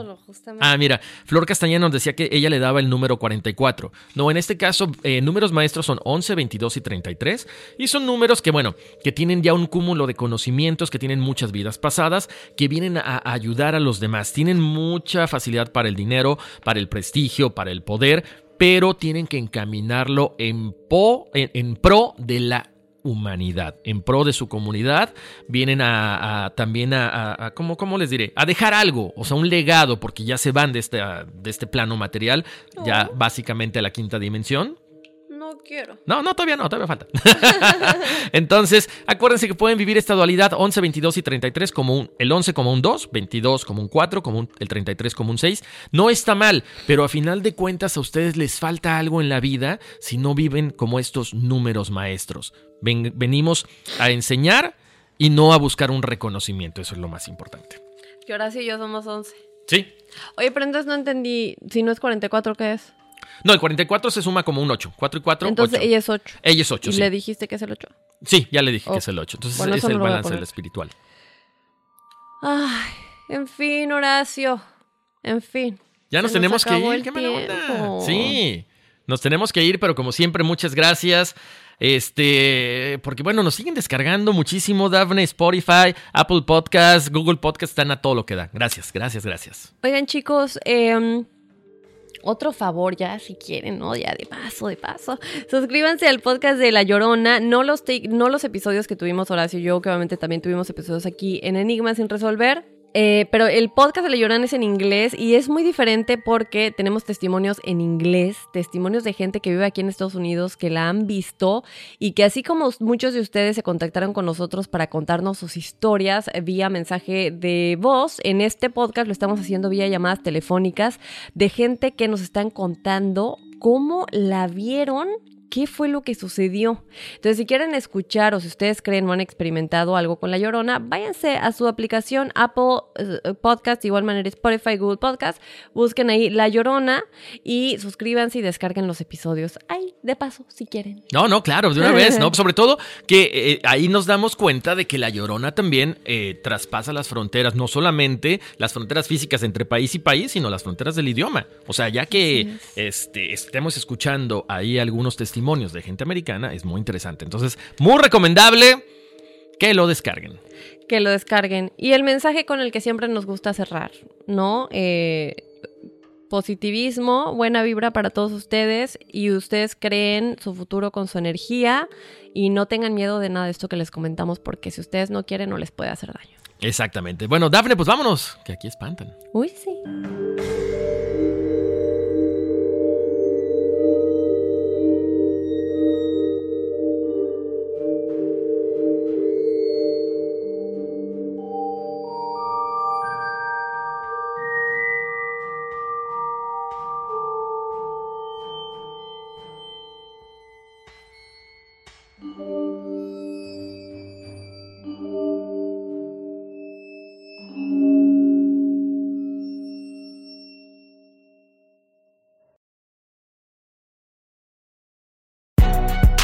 Ah, mira, Flor Castañeda nos decía que ella le daba el número 44. No, en este caso, eh, números maestros son 11, 22 y 33. Y son números que, bueno, que tienen ya un cúmulo de conocimientos, que tienen muchas vidas pasadas, que vienen a ayudar a los demás. Tienen mucha facilidad para el dinero, para el prestigio, para el poder, pero tienen que encaminarlo en, po- en- en pro de la humanidad, en pro de su comunidad, vienen a, a- también a, a- a- ¿cómo, cómo les diré? A dejar algo, o sea, un legado, porque ya se van de este, de este plano material, ya básicamente a la quinta dimensión. Quiero. No, no, todavía no, todavía falta. (laughs) Entonces, acuérdense que pueden vivir esta dualidad 11, 22 y 33 como un, el 11 como un 2, 22 como un 4, como un- el 33 como un 6. No está mal, pero a final de cuentas a ustedes les falta algo en la vida si no viven como estos números maestros. Ven- venimos a enseñar y no a buscar un reconocimiento, eso es lo más importante. Que Horacio y yo somos 11. ¿Sí? Oye, pero entonces no entendí. Si no es 44, ¿qué es? No, el 44 se suma como un 8. 4 y 4, Entonces 8. ella es 8. Ella es 8, ¿Y sí. le dijiste que es el 8? Sí, ya le dije Oh. que es el 8. Entonces Bueno, es el balance del espiritual. Ay, en fin, Horacio. En fin. Ya nos tenemos que ir, qué mala. Sí, nos tenemos que ir, pero como siempre, muchas gracias. Este, porque bueno, nos siguen descargando muchísimo, Daphne, Spotify, Apple Podcast, Google Podcast, están a todo lo que da. Gracias, gracias, gracias. Oigan, chicos, eh, otro favor ya, si quieren, ¿no? Ya de paso, de paso. Suscríbanse al podcast de La Llorona, no los, no los episodios que tuvimos Horacio y yo, que obviamente también tuvimos episodios aquí en Enigmas sin resolver. Eh, pero el podcast de La Llorona es en inglés y es muy diferente porque tenemos testimonios en inglés, testimonios de gente que vive aquí en Estados Unidos, que la han visto y que así como muchos de ustedes se contactaron con nosotros para contarnos sus historias eh, vía mensaje de voz, en este podcast lo estamos haciendo vía llamadas telefónicas de gente que nos están contando cómo la vieron. ¿Qué fue lo que sucedió? Entonces, si quieren escuchar o si ustedes creen o han experimentado algo con La Llorona, váyanse a su aplicación Apple eh, Podcast, de igual manera Spotify, Google Podcast, busquen ahí La Llorona y suscríbanse y descarguen los episodios. Ahí, de paso, si quieren. No, no, claro, de una (laughs) vez, ¿no? Sobre todo que eh, ahí nos damos cuenta de que la llorona también eh, traspasa las fronteras, no solamente las fronteras físicas entre país y país, sino las fronteras del idioma. O sea, ya que este, estemos escuchando ahí algunos testimonios de gente americana, es muy interesante. Entonces, muy recomendable que lo descarguen. que lo descarguen. Y el mensaje con el que siempre nos gusta cerrar, ¿no? Eh, positivismo, buena vibra para todos ustedes y ustedes creen su futuro con su energía y no tengan miedo de nada de esto que les comentamos porque si ustedes no quieren no les puede hacer daño. Exactamente. Bueno, Dafne, pues vámonos, que aquí espantan. Uy, sí.